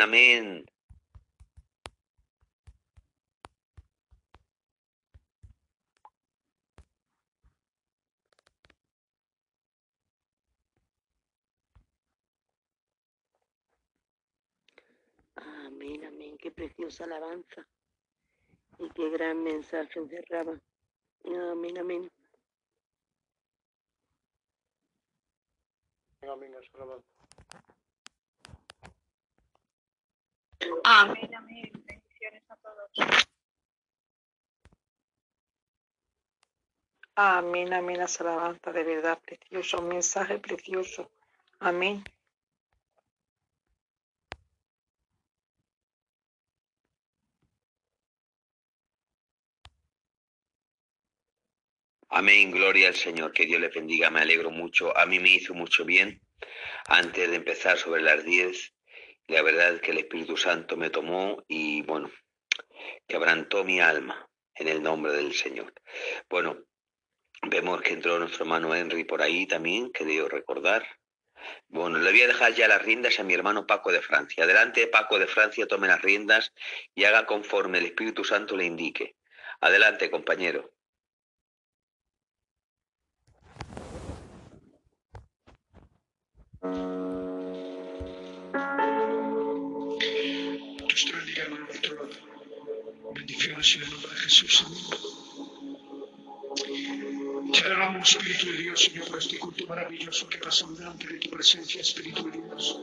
Amén? Amén, amén. Qué preciosa alabanza. Y qué gran mensaje encerraba. Amén. Amén, esa alabanza. Amén, amén. Bendiciones a todos. Amén, amén, alabanza de verdad precioso, mensaje precioso. Amén. Amén, gloria al Señor, que Dios le bendiga, me alegro mucho. A mí me hizo mucho bien antes de empezar sobre las 10. La verdad es que el Espíritu Santo me tomó y, bueno, quebrantó mi alma en el nombre del Señor. Bueno, vemos que entró nuestro hermano Henry por ahí también, que debo recordar. Bueno, le voy a dejar ya las riendas a mi hermano Paco de Francia. Adelante, Paco de Francia, tome las riendas y haga conforme el Espíritu Santo le indique. Adelante, compañero. El nombre de Jesús. Alabamos, Espíritu de Dios, Señor, por este culto maravilloso que pasamos delante de tu presencia, Espíritu de Dios.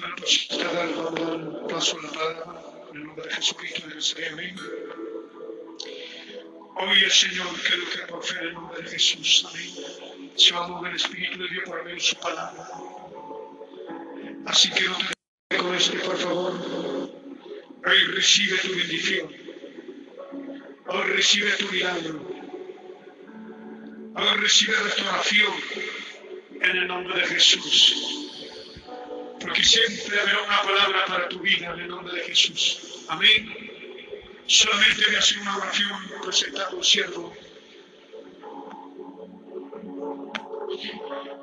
Para posibilitar el paso a la palabra, en el nombre de Jesucristo de Nazaret. Amén. Hoy el Señor creo que por fe en el nombre de Jesús. Amén. Se va a mover el Espíritu de Dios medio de su palabra. Así que no te con este, por favor. Hoy recibe tu bendición. Recibe tu milagro. Hoy recibe restauración en el nombre de Jesús. Porque siempre habrá una palabra para tu vida en el nombre de Jesús. Amén. Solamente voy a hacer una oración presentando un siervo.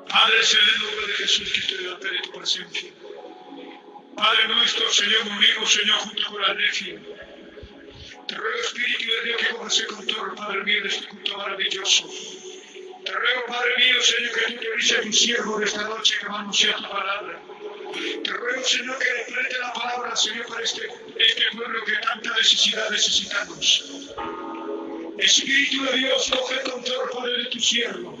Padre, es en el nombre de Jesús que estoy delante de tu presencia. Padre nuestro, Señor, unimos, Señor, junto con la necia. Te ruego, Espíritu de Dios, que cojas el control, Padre mío, de este culto maravilloso. Te ruego, Padre mío, Señor, que tú te avises a tu siervo de esta noche que va a tu palabra. Te ruego, Señor, que desprende la palabra, Señor, para este, este pueblo que tanta necesidad necesitamos. Espíritu de Dios, coge el control, Padre, de tu siervo.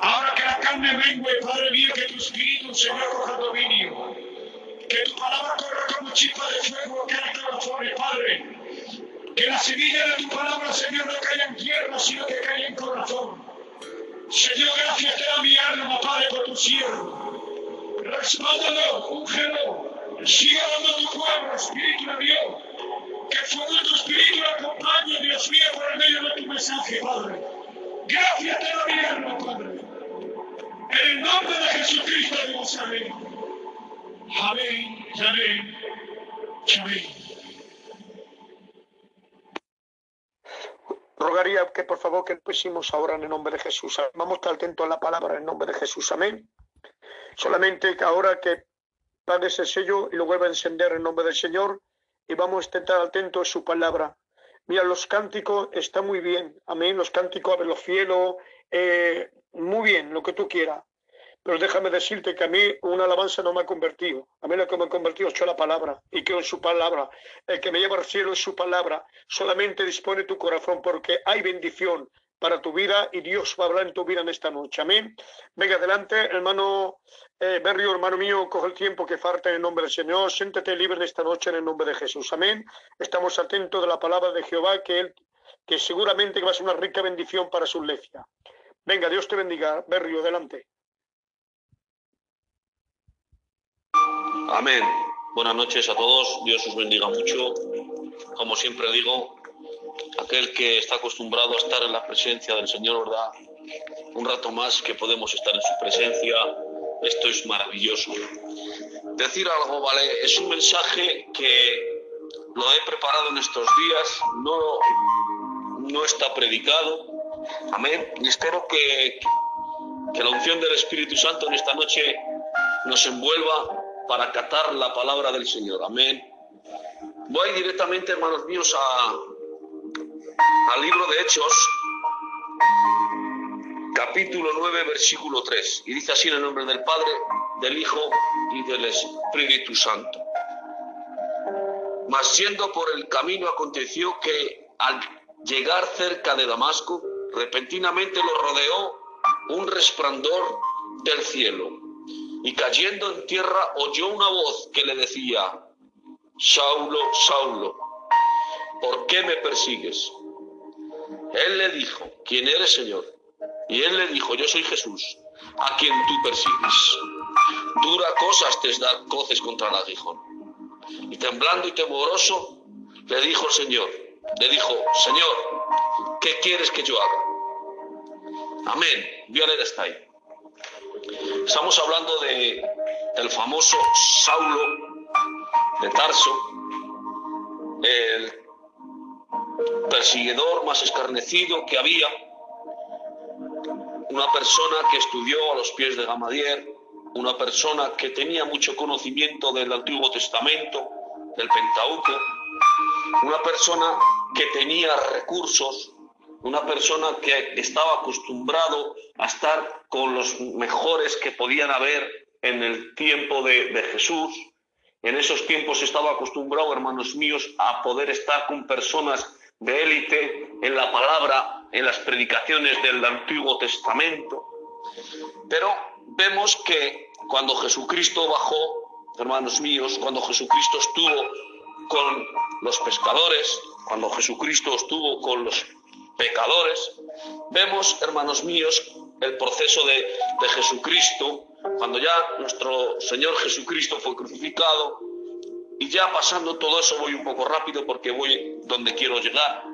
Ahora que la carne mengue, Padre mío, que tu espíritu, Señor, coja dominio. Que tu palabra corra como chispa de fuego que en corazones, Padre. Que la semilla de tu palabra, Señor, no caiga en tierra, sino que caiga en corazón. Señor, gracias te da mi alma, Padre, por tu siervo. Respándalo, úngelo. Sigue dando tu pueblo, Espíritu de Dios. Que el fuego de tu Espíritu acompañe, Dios mío, por el medio de tu mensaje, Padre. Gracias te da mi alma, Padre. En el nombre de Jesucristo Dios, amén. Amén, amén, amén. Rogaría que por favor que empecemos ahora en el nombre de Jesús. Vamos a estar atentos a la palabra en el nombre de Jesús. Amén. Solamente que ahora que pague ese sello y lo vuelva a encender en nombre del Señor y vamos a estar atentos a su palabra. Mira, los cánticos están muy bien. Amén. Los cánticos, a los cielos, eh, muy bien, lo que tú quieras. Pero déjame decirte que a mí una alabanza no me ha convertido. A mí lo que me ha convertido es la palabra y creo en su palabra. El que me lleva al cielo es su palabra. Solamente dispone tu corazón porque hay bendición para tu vida y Dios va a hablar en tu vida en esta noche. Amén. Venga adelante, hermano eh, Berrio, hermano mío, coge el tiempo que falta en el nombre del Señor. Siéntete libre de esta noche en el nombre de Jesús. Amén. Estamos atentos de la palabra de Jehová que él que seguramente va a ser una rica bendición para su iglesia. Venga, Dios te bendiga. Berrio, adelante. Amén. Buenas noches a todos. Dios os bendiga mucho. Como siempre digo, aquel que está acostumbrado a estar en la presencia del Señor, ¿verdad? Un rato más que podemos estar en su presencia. Esto es maravilloso. Decir algo, ¿vale? Es un mensaje que lo he preparado en estos días. No, no está predicado. Amén. Y espero que, que la unción del Espíritu Santo en esta noche nos envuelva para acatar la palabra del Señor. Amén. Voy directamente, hermanos míos, a, al libro de Hechos, capítulo 9, versículo 3. Y dice así en el nombre del Padre, del Hijo y del Espíritu Santo. Mas yendo por el camino aconteció que al llegar cerca de Damasco, repentinamente lo rodeó un resplandor del cielo. Y cayendo en tierra oyó una voz que le decía, Saulo, Saulo, ¿por qué me persigues? Él le dijo, ¿quién eres, Señor? Y él le dijo, yo soy Jesús, a quien tú persigues. Dura cosas te da coces contra el aguijón. Y temblando y temoroso, le dijo el Señor, le dijo, Señor, ¿qué quieres que yo haga? Amén. Leer hasta ahí. Estamos hablando de el famoso Saulo de Tarso, el perseguidor más escarnecido que había, una persona que estudió a los pies de Gamadier, una persona que tenía mucho conocimiento del Antiguo Testamento, del Pentateuco, una persona que tenía recursos, una persona que estaba acostumbrado a estar con los mejores que podían haber en el tiempo de, Jesús. En esos tiempos estaba acostumbrado, hermanos míos, a poder estar con personas de élite en la palabra, en las predicaciones del Antiguo Testamento. Pero vemos que cuando Jesucristo bajó, hermanos míos, cuando Jesucristo estuvo con los pescadores, cuando Jesucristo estuvo con los pecadores, vemos, hermanos míos, el proceso de, de Jesucristo, cuando ya nuestro Señor Jesucristo fue crucificado, y ya pasando todo eso voy un poco rápido porque voy donde quiero llegar.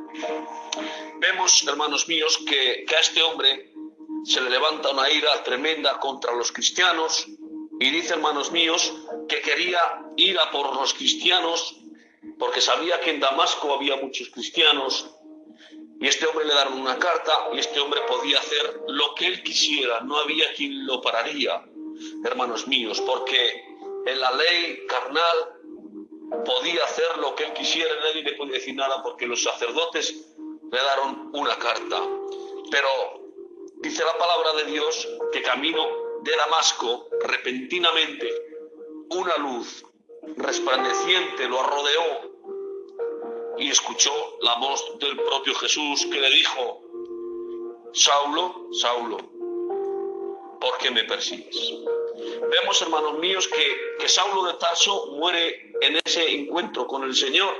Vemos, hermanos míos, que, a este hombre se le levanta una ira tremenda contra los cristianos y dice, hermanos míos, que quería ir a por los cristianos porque sabía que en Damasco había muchos cristianos y este hombre le daron una carta y este hombre podía hacer lo que él quisiera, no había quien lo pararía, hermanos míos, porque en la ley carnal podía hacer lo que él quisiera, nadie le podía decir nada porque los sacerdotes le daron una carta. Pero dice la palabra de Dios que camino de Damasco, repentinamente, una luz resplandeciente lo rodeó y escuchó la voz del propio Jesús que le dijo, Saulo, Saulo, ¿por qué me persigues? Vemos, hermanos míos, que, que Saulo de Tarso muere en ese encuentro con el Señor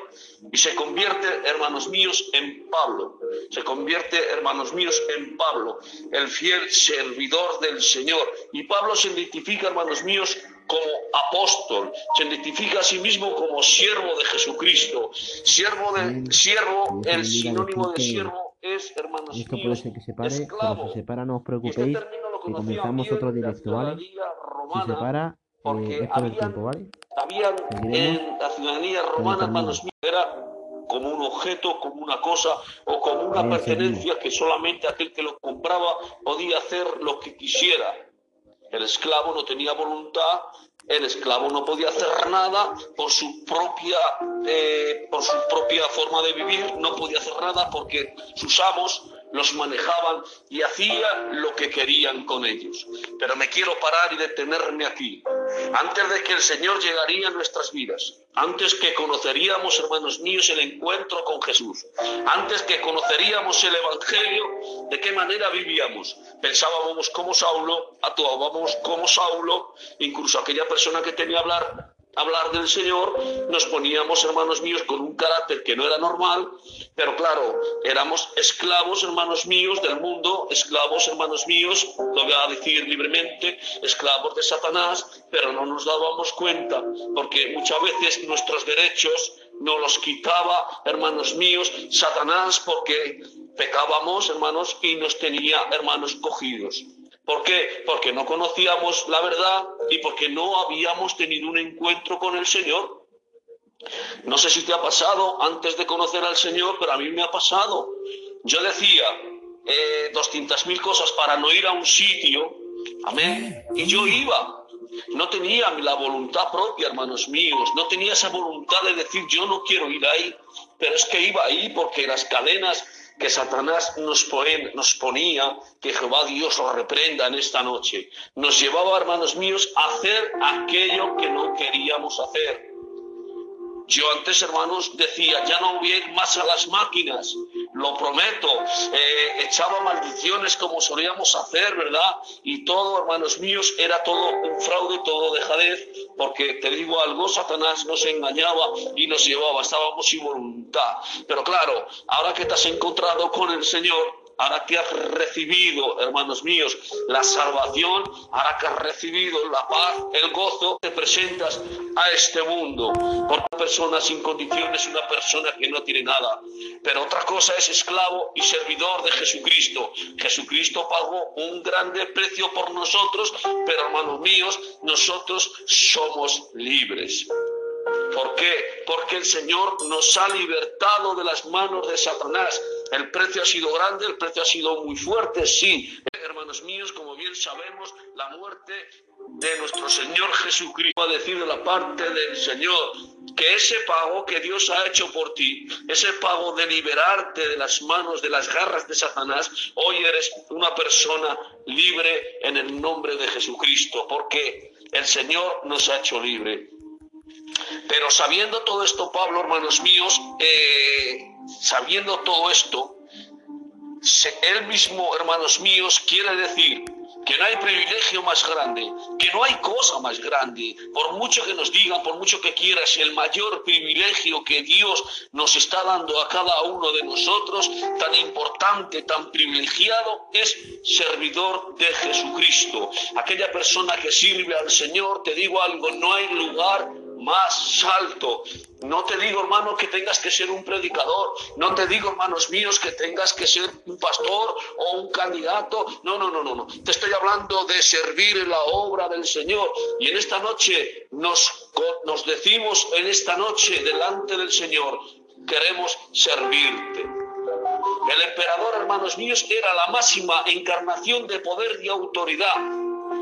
y se convierte, hermanos míos, en Pablo. Se convierte, hermanos míos, en Pablo, el fiel servidor del Señor. Y Pablo se identifica, hermanos míos, como apóstol, se identifica a sí mismo como siervo de Jesucristo. Siervo de siervo, el sinónimo de siervo es, hermanos Esto puede ser que se pare, esclavo. cuando se separa no os este preocupéis, lo que comenzamos otro directo, ¿vale? Si se para, porque eh, es por el tiempo, ¿vale? habían en la ciudadanía romana, hermanos míos, era como un objeto, como una cosa o como una pertenencia que solamente aquel que lo compraba podía hacer lo que quisiera. El esclavo no tenía voluntad, el esclavo no podía hacer nada por su propia, eh, por su propia forma de vivir, no podía hacer nada porque sus amos los manejaban y hacían lo que querían con ellos. Pero me quiero parar y detenerme aquí. Antes de que el Señor llegaría a nuestras vidas, antes que conoceríamos, hermanos míos, el encuentro con Jesús, antes que conoceríamos el Evangelio, de qué manera vivíamos. Pensábamos como Saulo, actuábamos como Saulo, incluso aquella persona que tenía hablar hablar del Señor, nos poníamos, hermanos míos, con un carácter que no era normal, pero claro, éramos esclavos, hermanos míos, del mundo, esclavos, hermanos míos, lo voy a decir libremente, esclavos de Satanás, pero no nos dábamos cuenta, porque muchas veces nuestros derechos nos los quitaba, hermanos míos, Satanás, porque pecábamos, hermanos, y nos tenía, hermanos, cogidos. ¿Por qué? Porque no conocíamos la verdad y porque no habíamos tenido un encuentro con el Señor. No sé si te ha pasado antes de conocer al Señor, pero a mí me ha pasado. Yo decía, eh, 200.000 cosas para no ir a un sitio, amén, y yo iba. No tenía la voluntad propia, hermanos míos, no tenía esa voluntad de decir yo no quiero ir ahí, pero es que iba ahí porque las cadenas que Satanás nos, ponía, que Jehová Dios lo reprenda en esta noche, nos llevaba, hermanos míos, a hacer aquello que no queríamos hacer. Yo antes, hermanos, decía, ya no voy más a las máquinas, lo prometo. Eh, echaba maldiciones como solíamos hacer, ¿verdad? Y todo, hermanos míos, era todo un fraude, todo dejadez, porque te digo algo, Satanás nos engañaba y nos llevaba, estábamos sin voluntad. Pero claro, ahora que te has encontrado con el Señor, ahora que has recibido, hermanos míos, la salvación, ahora que has recibido la paz, el gozo, te presentas a este mundo. Una persona sin condiciones, una persona que no tiene nada. Pero otra cosa es esclavo y servidor de Jesucristo. Jesucristo pagó un grande precio por nosotros, pero hermanos míos, nosotros somos libres. ¿Por qué? Porque el Señor nos ha libertado de las manos de Satanás. El precio ha sido grande, el precio ha sido muy fuerte, sí. Hermanos míos, como bien sabemos, la muerte de nuestro Señor Jesucristo a decir de la parte del Señor que ese pago que Dios ha hecho por ti, ese pago de liberarte de las manos, de las garras de Satanás, hoy eres una persona libre en el nombre de Jesucristo, porque el Señor nos ha hecho libre. Pero sabiendo todo esto, Pablo, hermanos míos, eh, sabiendo todo esto, él mismo, hermanos míos, quiere decir que no hay privilegio más grande, que no hay cosa más grande, por mucho que nos digan, por mucho que quieras, el mayor privilegio que Dios nos está dando a cada uno de nosotros, tan importante, tan privilegiado, es servidor de Jesucristo. Aquella persona que sirve al Señor, te digo algo, no hay lugar más alto. No te digo, hermano, que tengas que ser un predicador. No te digo, hermanos míos, que tengas que ser un pastor o un candidato. No, no, no, no, no. Te estoy hablando de servir en la obra del Señor. Y en esta noche nos, nos decimos, en esta noche, delante del Señor, queremos servirte. El emperador, hermanos míos, era la máxima encarnación de poder y autoridad.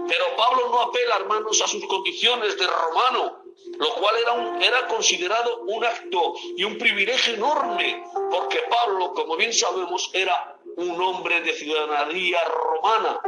Pero Pablo no apela, hermanos, a sus condiciones de romano, lo cual era, un- era considerado un acto y un privilegio enorme, porque Pablo, como bien sabemos, era un hombre de ciudadanía romana.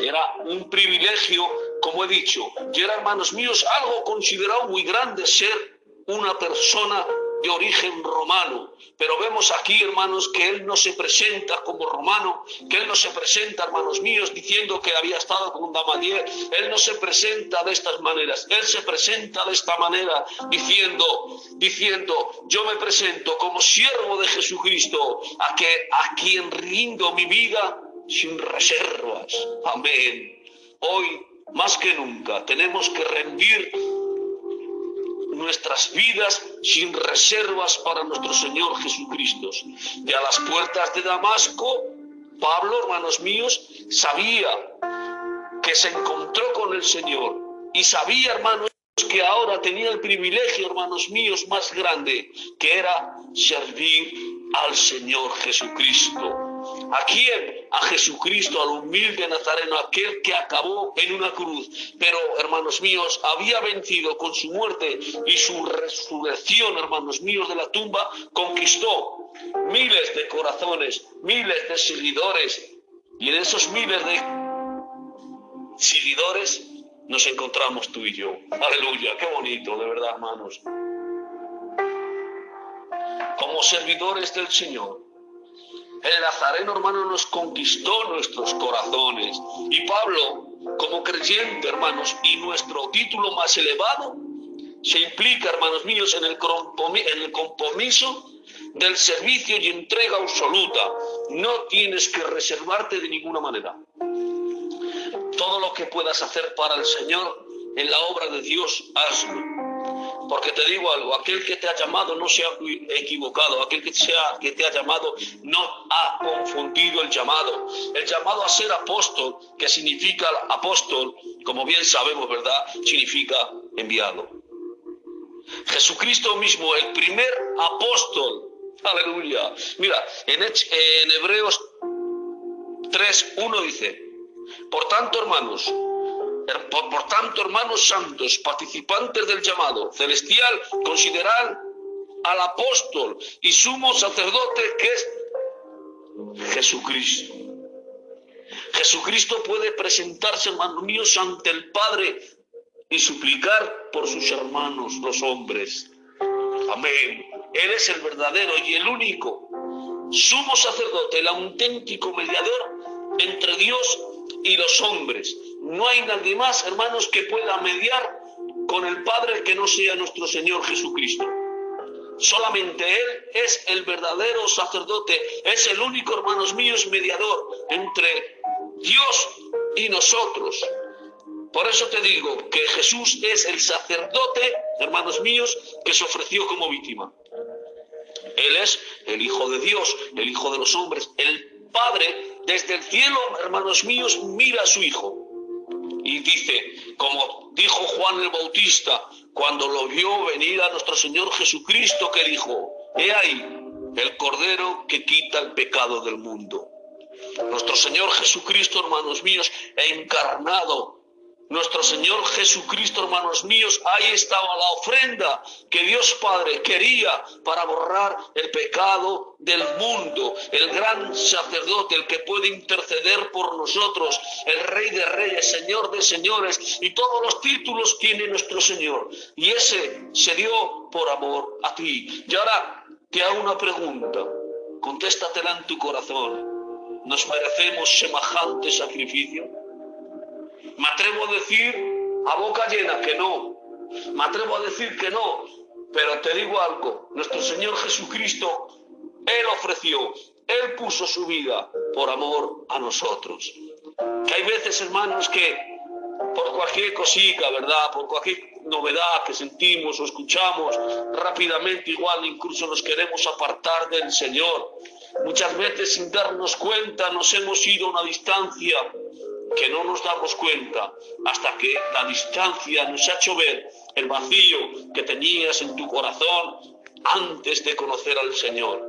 Era un privilegio, como he dicho, y era, hermanos míos, algo considerado muy grande ser una persona de origen romano. Pero vemos aquí, hermanos, que él no se presenta como romano, que él no se presenta, hermanos míos, diciendo que había estado con Gamaliel. Él no se presenta de estas maneras. Él se presenta de esta manera, diciendo, diciendo, yo me presento como siervo de Jesucristo, a que a quien rindo mi vida sin reservas. Amén. Hoy, más que nunca, tenemos que rendir nuestras vidas sin reservas para nuestro Señor Jesucristo. Y a las puertas de Damasco, Pablo, hermanos míos, sabía que se encontró con el Señor y sabía, hermanos, que ahora tenía el privilegio, hermanos míos, más grande, que era servir al Señor Jesucristo. ¿A quién? A Jesucristo, al humilde Nazareno, aquel que acabó en una cruz. Pero, hermanos míos, había vencido con su muerte y su resurrección, hermanos míos, de la tumba, conquistó miles de corazones, miles de seguidores. Y en esos miles de seguidores nos encontramos tú y yo. Aleluya, qué bonito, de verdad, hermanos. Como servidores del Señor, el Nazareno, hermano, nos conquistó nuestros corazones. Y Pablo, como creyente, hermanos, y nuestro título más elevado, se implica, hermanos míos, en el, en el compromiso del servicio y entrega absoluta. No tienes que reservarte de ninguna manera. Todo lo que puedas hacer para el Señor en la obra de Dios, hazlo. Porque te digo algo, aquel que te ha llamado no se ha equivocado, aquel que, sea, que te ha llamado no ha confundido el llamado. El llamado a ser apóstol, que significa apóstol, como bien sabemos, ¿verdad? Significa enviado. Jesucristo mismo, el primer apóstol, Aleluya. Mira, en, en Hebreos 3, 1 dice, por tanto, hermanos, her- por, tanto, hermanos santos, participantes del llamado celestial, considerad al apóstol y sumo sacerdote que es Jesucristo. Jesucristo puede presentarse, hermanos míos, ante el Padre y suplicar por sus hermanos, los hombres. Amén. Él es el verdadero y el único sumo sacerdote, el auténtico mediador entre Dios y los hombres. No hay nadie más, hermanos, que pueda mediar con el Padre que no sea nuestro Señor Jesucristo. Solamente Él es el verdadero sacerdote, es el único, hermanos míos, mediador entre Dios y nosotros. Por eso te digo que Jesús es el sacerdote, hermanos míos, que se ofreció como víctima. Él es el Hijo de Dios, el Hijo de los hombres. El Padre, desde el cielo, hermanos míos, mira a su Hijo. Dice, como dijo Juan el Bautista, cuando lo vio venir a nuestro Señor Jesucristo, que dijo, he ahí el Cordero que quita el pecado del mundo. Nuestro Señor Jesucristo, hermanos míos, encarnado. Nuestro Señor Jesucristo, hermanos míos, ahí estaba la ofrenda que Dios Padre quería para borrar el pecado del mundo. El gran sacerdote, el que puede interceder por nosotros, el Rey de Reyes, Señor de Señores, y todos los títulos tiene nuestro Señor. Y ese se dio por amor a ti. Y ahora te hago una pregunta, contéstatela en tu corazón. ¿Nos merecemos semejante sacrificio? Me atrevo a decir a boca llena que no. Me atrevo a decir que no. Pero te digo algo. Nuestro Señor Jesucristo, Él ofreció, Él puso su vida por amor a nosotros. Que hay veces, hermanos, que por cualquier cosita, ¿verdad? Por cualquier novedad que sentimos o escuchamos, rápidamente igual incluso nos queremos apartar del Señor. Muchas veces sin darnos cuenta nos hemos ido a una distancia que no nos damos cuenta hasta que la distancia nos ha hecho ver el vacío que tenías en tu corazón antes de conocer al Señor.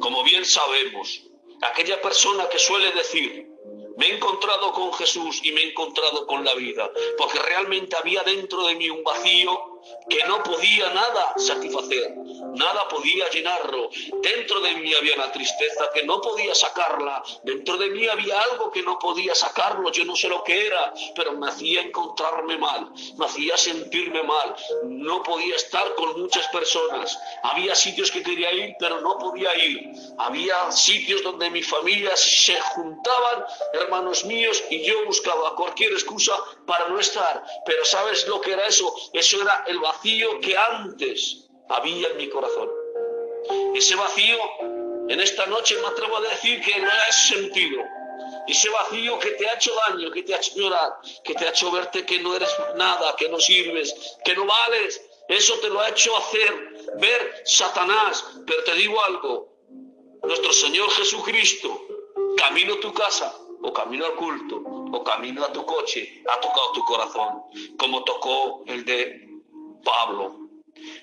Como bien sabemos, aquella persona que suele decir, me he encontrado con Jesús y me he encontrado con la vida, porque realmente había dentro de mí un vacío que no podía nada satisfacer, nada podía llenarlo. Dentro de mí había una tristeza que no podía sacarla, dentro de mí había algo que no podía sacarlo, yo no sé lo que era, pero me hacía encontrarme mal, me hacía sentirme mal, no podía estar con muchas personas, había sitios que quería ir, pero no podía ir, había sitios donde mi familia se juntaban, hermanos míos, y yo buscaba cualquier excusa para no estar, pero ¿sabes lo que era eso? Eso era el vacío que antes había en mi corazón. Ese vacío, en esta noche me atrevo a decir que lo has sentido. Ese vacío que te ha hecho daño, que te ha hecho llorar, que te ha hecho verte que no eres nada, que no sirves, que no vales. Eso te lo ha hecho hacer ver Satanás. Pero te digo algo, nuestro Señor Jesucristo, camino a tu casa, o camino al culto, o camino a tu coche, ha tocado tu corazón, como tocó el de Pablo.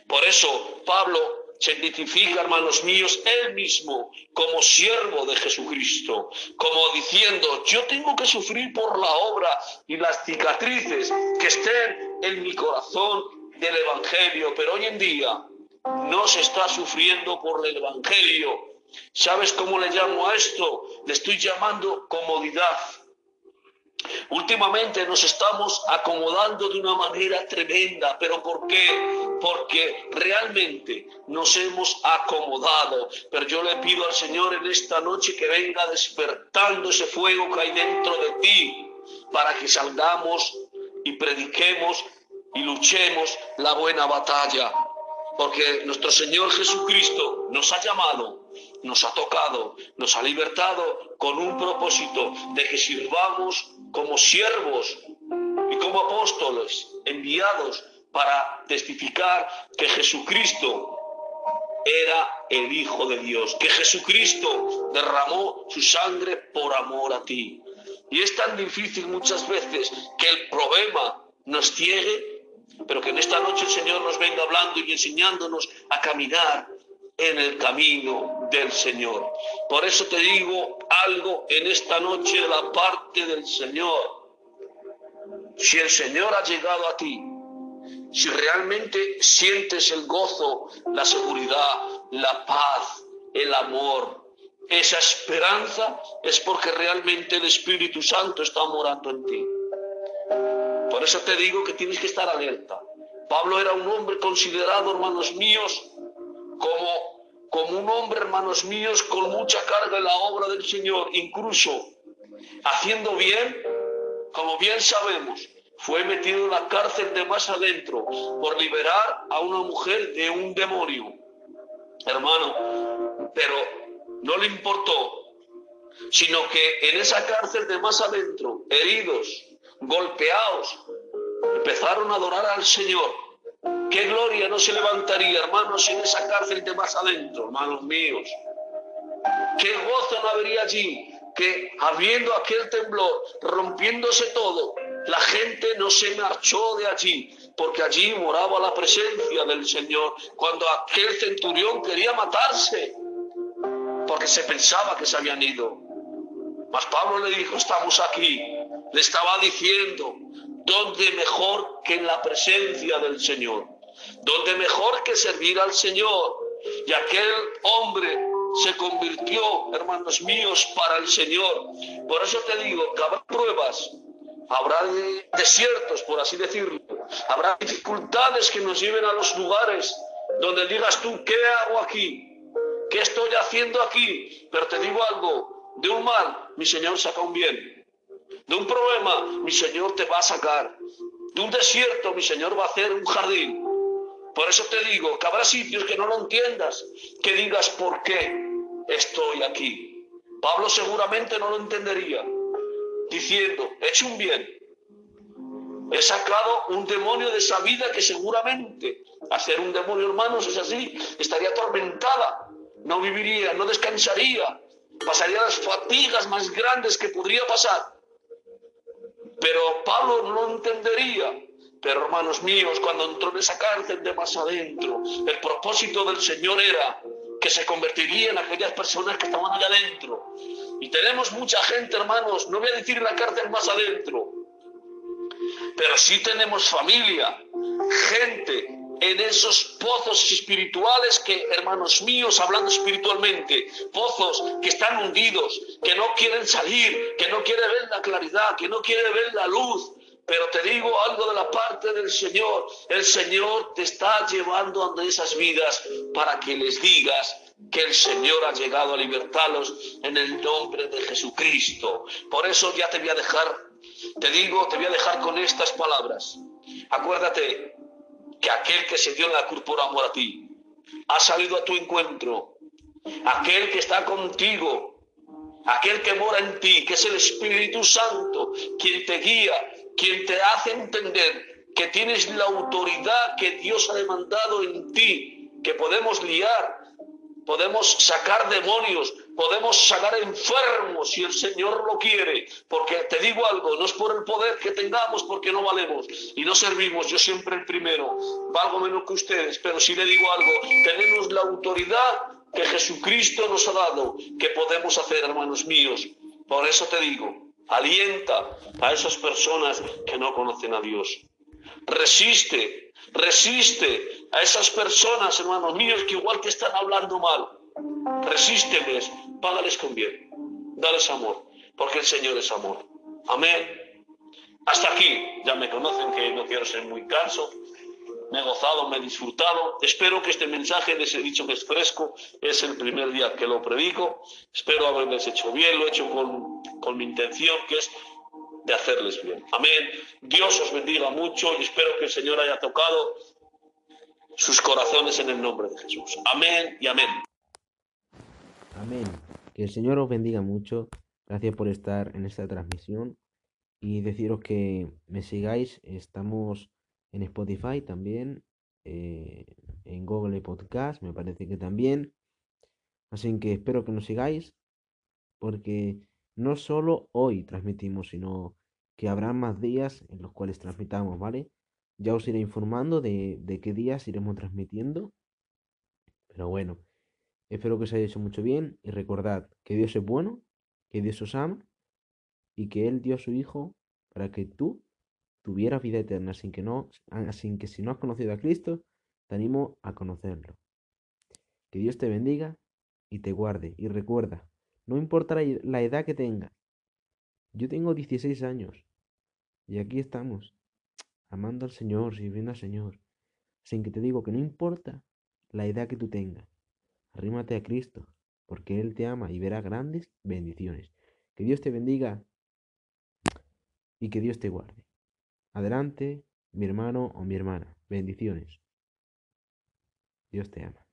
Por eso Pablo se identifica, hermanos míos, él mismo como siervo de Jesucristo, como diciendo, yo tengo que sufrir por la obra y las cicatrices que estén en mi corazón del Evangelio, pero hoy en día no se está sufriendo por el Evangelio. ¿Sabes cómo le llamo a esto? Le estoy llamando comodidad. Últimamente nos estamos acomodando de una manera tremenda, pero ¿por qué? Porque realmente nos hemos acomodado. Pero yo le pido al Señor en esta noche que venga despertando ese fuego que hay dentro de ti, para que salgamos y prediquemos y luchemos la buena batalla. Porque nuestro Señor Jesucristo nos ha llamado nos ha tocado, nos ha libertado con un propósito de que sirvamos como siervos y como apóstoles enviados para testificar que Jesucristo era el Hijo de Dios, que Jesucristo derramó su sangre por amor a ti. Y es tan difícil muchas veces que el problema nos ciegue, pero que en esta noche el Señor nos venga hablando y enseñándonos a caminar en el camino del Señor. Por eso te digo algo en esta noche de la parte del Señor. Si el Señor ha llegado a ti, si realmente sientes el gozo, la seguridad, la paz, el amor, esa esperanza, es porque realmente el Espíritu Santo está morando en ti. Por eso te digo que tienes que estar alerta. Pablo era un hombre considerado, hermanos míos, como, como un hombre, hermanos míos, con mucha carga en la obra del Señor, incluso haciendo bien, como bien sabemos, fue metido en la cárcel de más adentro por liberar a una mujer de un demonio. Hermano, pero no le importó, sino que en esa cárcel de más adentro, heridos, golpeados, empezaron a adorar al Señor. ¿Qué gloria no se levantaría, hermanos, en esa cárcel de más adentro, hermanos míos? ¿Qué gozo no habría allí? Que habiendo aquel temblor, rompiéndose todo, la gente no se marchó de allí, porque allí moraba la presencia del Señor. Cuando aquel centurión quería matarse, porque se pensaba que se habían ido. Mas Pablo le dijo, estamos aquí. Le estaba diciendo, ¿dónde mejor que en la presencia del Señor? ¿Dónde mejor que servir al Señor? Y aquel hombre se convirtió, hermanos míos, para el Señor. Por eso te digo que habrá pruebas, habrá desiertos, por así decirlo, habrá dificultades que nos lleven a los lugares donde digas tú, ¿qué hago aquí? ¿Qué estoy haciendo aquí? Pero te digo algo, de un mal, mi Señor saca un bien. De un problema, mi Señor te va a sacar. De un desierto, mi Señor va a hacer un jardín. Por eso te digo que habrá sitios que no lo entiendas, que digas por qué estoy aquí. Pablo seguramente no lo entendería, diciendo, he hecho un bien. He sacado un demonio de esa vida que seguramente, a ser un demonio, hermanos, es así, estaría atormentada, no viviría, no descansaría, pasaría las fatigas más grandes que podría pasar. Pero Pablo no entendería. Hermanos míos, cuando entró en esa cárcel de más adentro, el propósito del Señor era que se convertiría en aquellas personas que estaban allá adentro. Y tenemos mucha gente, hermanos, no voy a decir la cárcel más adentro, pero sí tenemos familia, gente en esos pozos espirituales que, hermanos míos, hablando espiritualmente, pozos que están hundidos, que no quieren salir, que no quieren ver la claridad, que no quieren ver la luz. Pero te digo algo de la parte del Señor. El Señor te está llevando a esas vidas para que les digas que el Señor ha llegado a libertarlos en el nombre de Jesucristo. Por eso ya te voy a dejar, te digo, te voy a dejar con estas palabras. Acuérdate, que aquel que se dio en la cruz por amor a ti ha salido a tu encuentro. Aquel que está contigo, aquel que mora en ti, que es el Espíritu Santo, quien te guía, quien te hace entender que tienes la autoridad que Dios ha demandado en ti, que podemos liar, podemos sacar demonios, podemos sacar enfermos si el Señor lo quiere. Porque te digo algo, no es por el poder que tengamos porque no valemos y no servimos, yo siempre el primero, valgo menos que ustedes, pero si le digo algo, tenemos la autoridad que Jesucristo nos ha dado, que podemos hacer, hermanos míos. Por eso te digo, alienta a esas personas que no conocen a Dios. Resiste, resiste a esas personas, hermanos míos, que igual que están hablando mal, resísteles, págales con bien, dales amor, porque el Señor es amor. Amén. Hasta aquí, ya me conocen que no quiero ser muy canso, me he gozado, me he disfrutado. Espero que este mensaje les he dicho que es fresco, es el primer día que lo predico. Espero haberles hecho bien, lo he hecho con, con mi intención, que es de hacerles bien. Amén. Dios os bendiga mucho y espero que el Señor haya tocado sus corazones en el nombre de Jesús. Amén y amén. Amén. Que el Señor os bendiga mucho. Gracias por estar en esta transmisión. Y deciros que me sigáis. Estamos en Spotify también. eh, en Google Podcast, me parece que también. Así que espero que nos sigáis. Porque no solo hoy transmitimos, sino que habrá más días en los cuales transmitamos, ¿vale? Ya os iré informando de, de qué días iremos transmitiendo. Pero bueno, Espero que os haya hecho mucho bien y recordad que Dios es bueno, que Dios os ama y que Él dio a su Hijo para que tú tuvieras vida eterna, sin que, no, sin que si no has conocido a Cristo, te animo a conocerlo. Que Dios te bendiga y te guarde. Y recuerda, no importa la edad que tengas. Yo tengo 16 años y aquí estamos, amando al Señor, sirviendo al Señor. Sin que te digo que no importa la edad que tú tengas, arrímate a Cristo, porque Él te ama y verá grandes bendiciones. Que Dios te bendiga y que Dios te guarde. Adelante, mi hermano o mi hermana. Bendiciones. Dios te ama.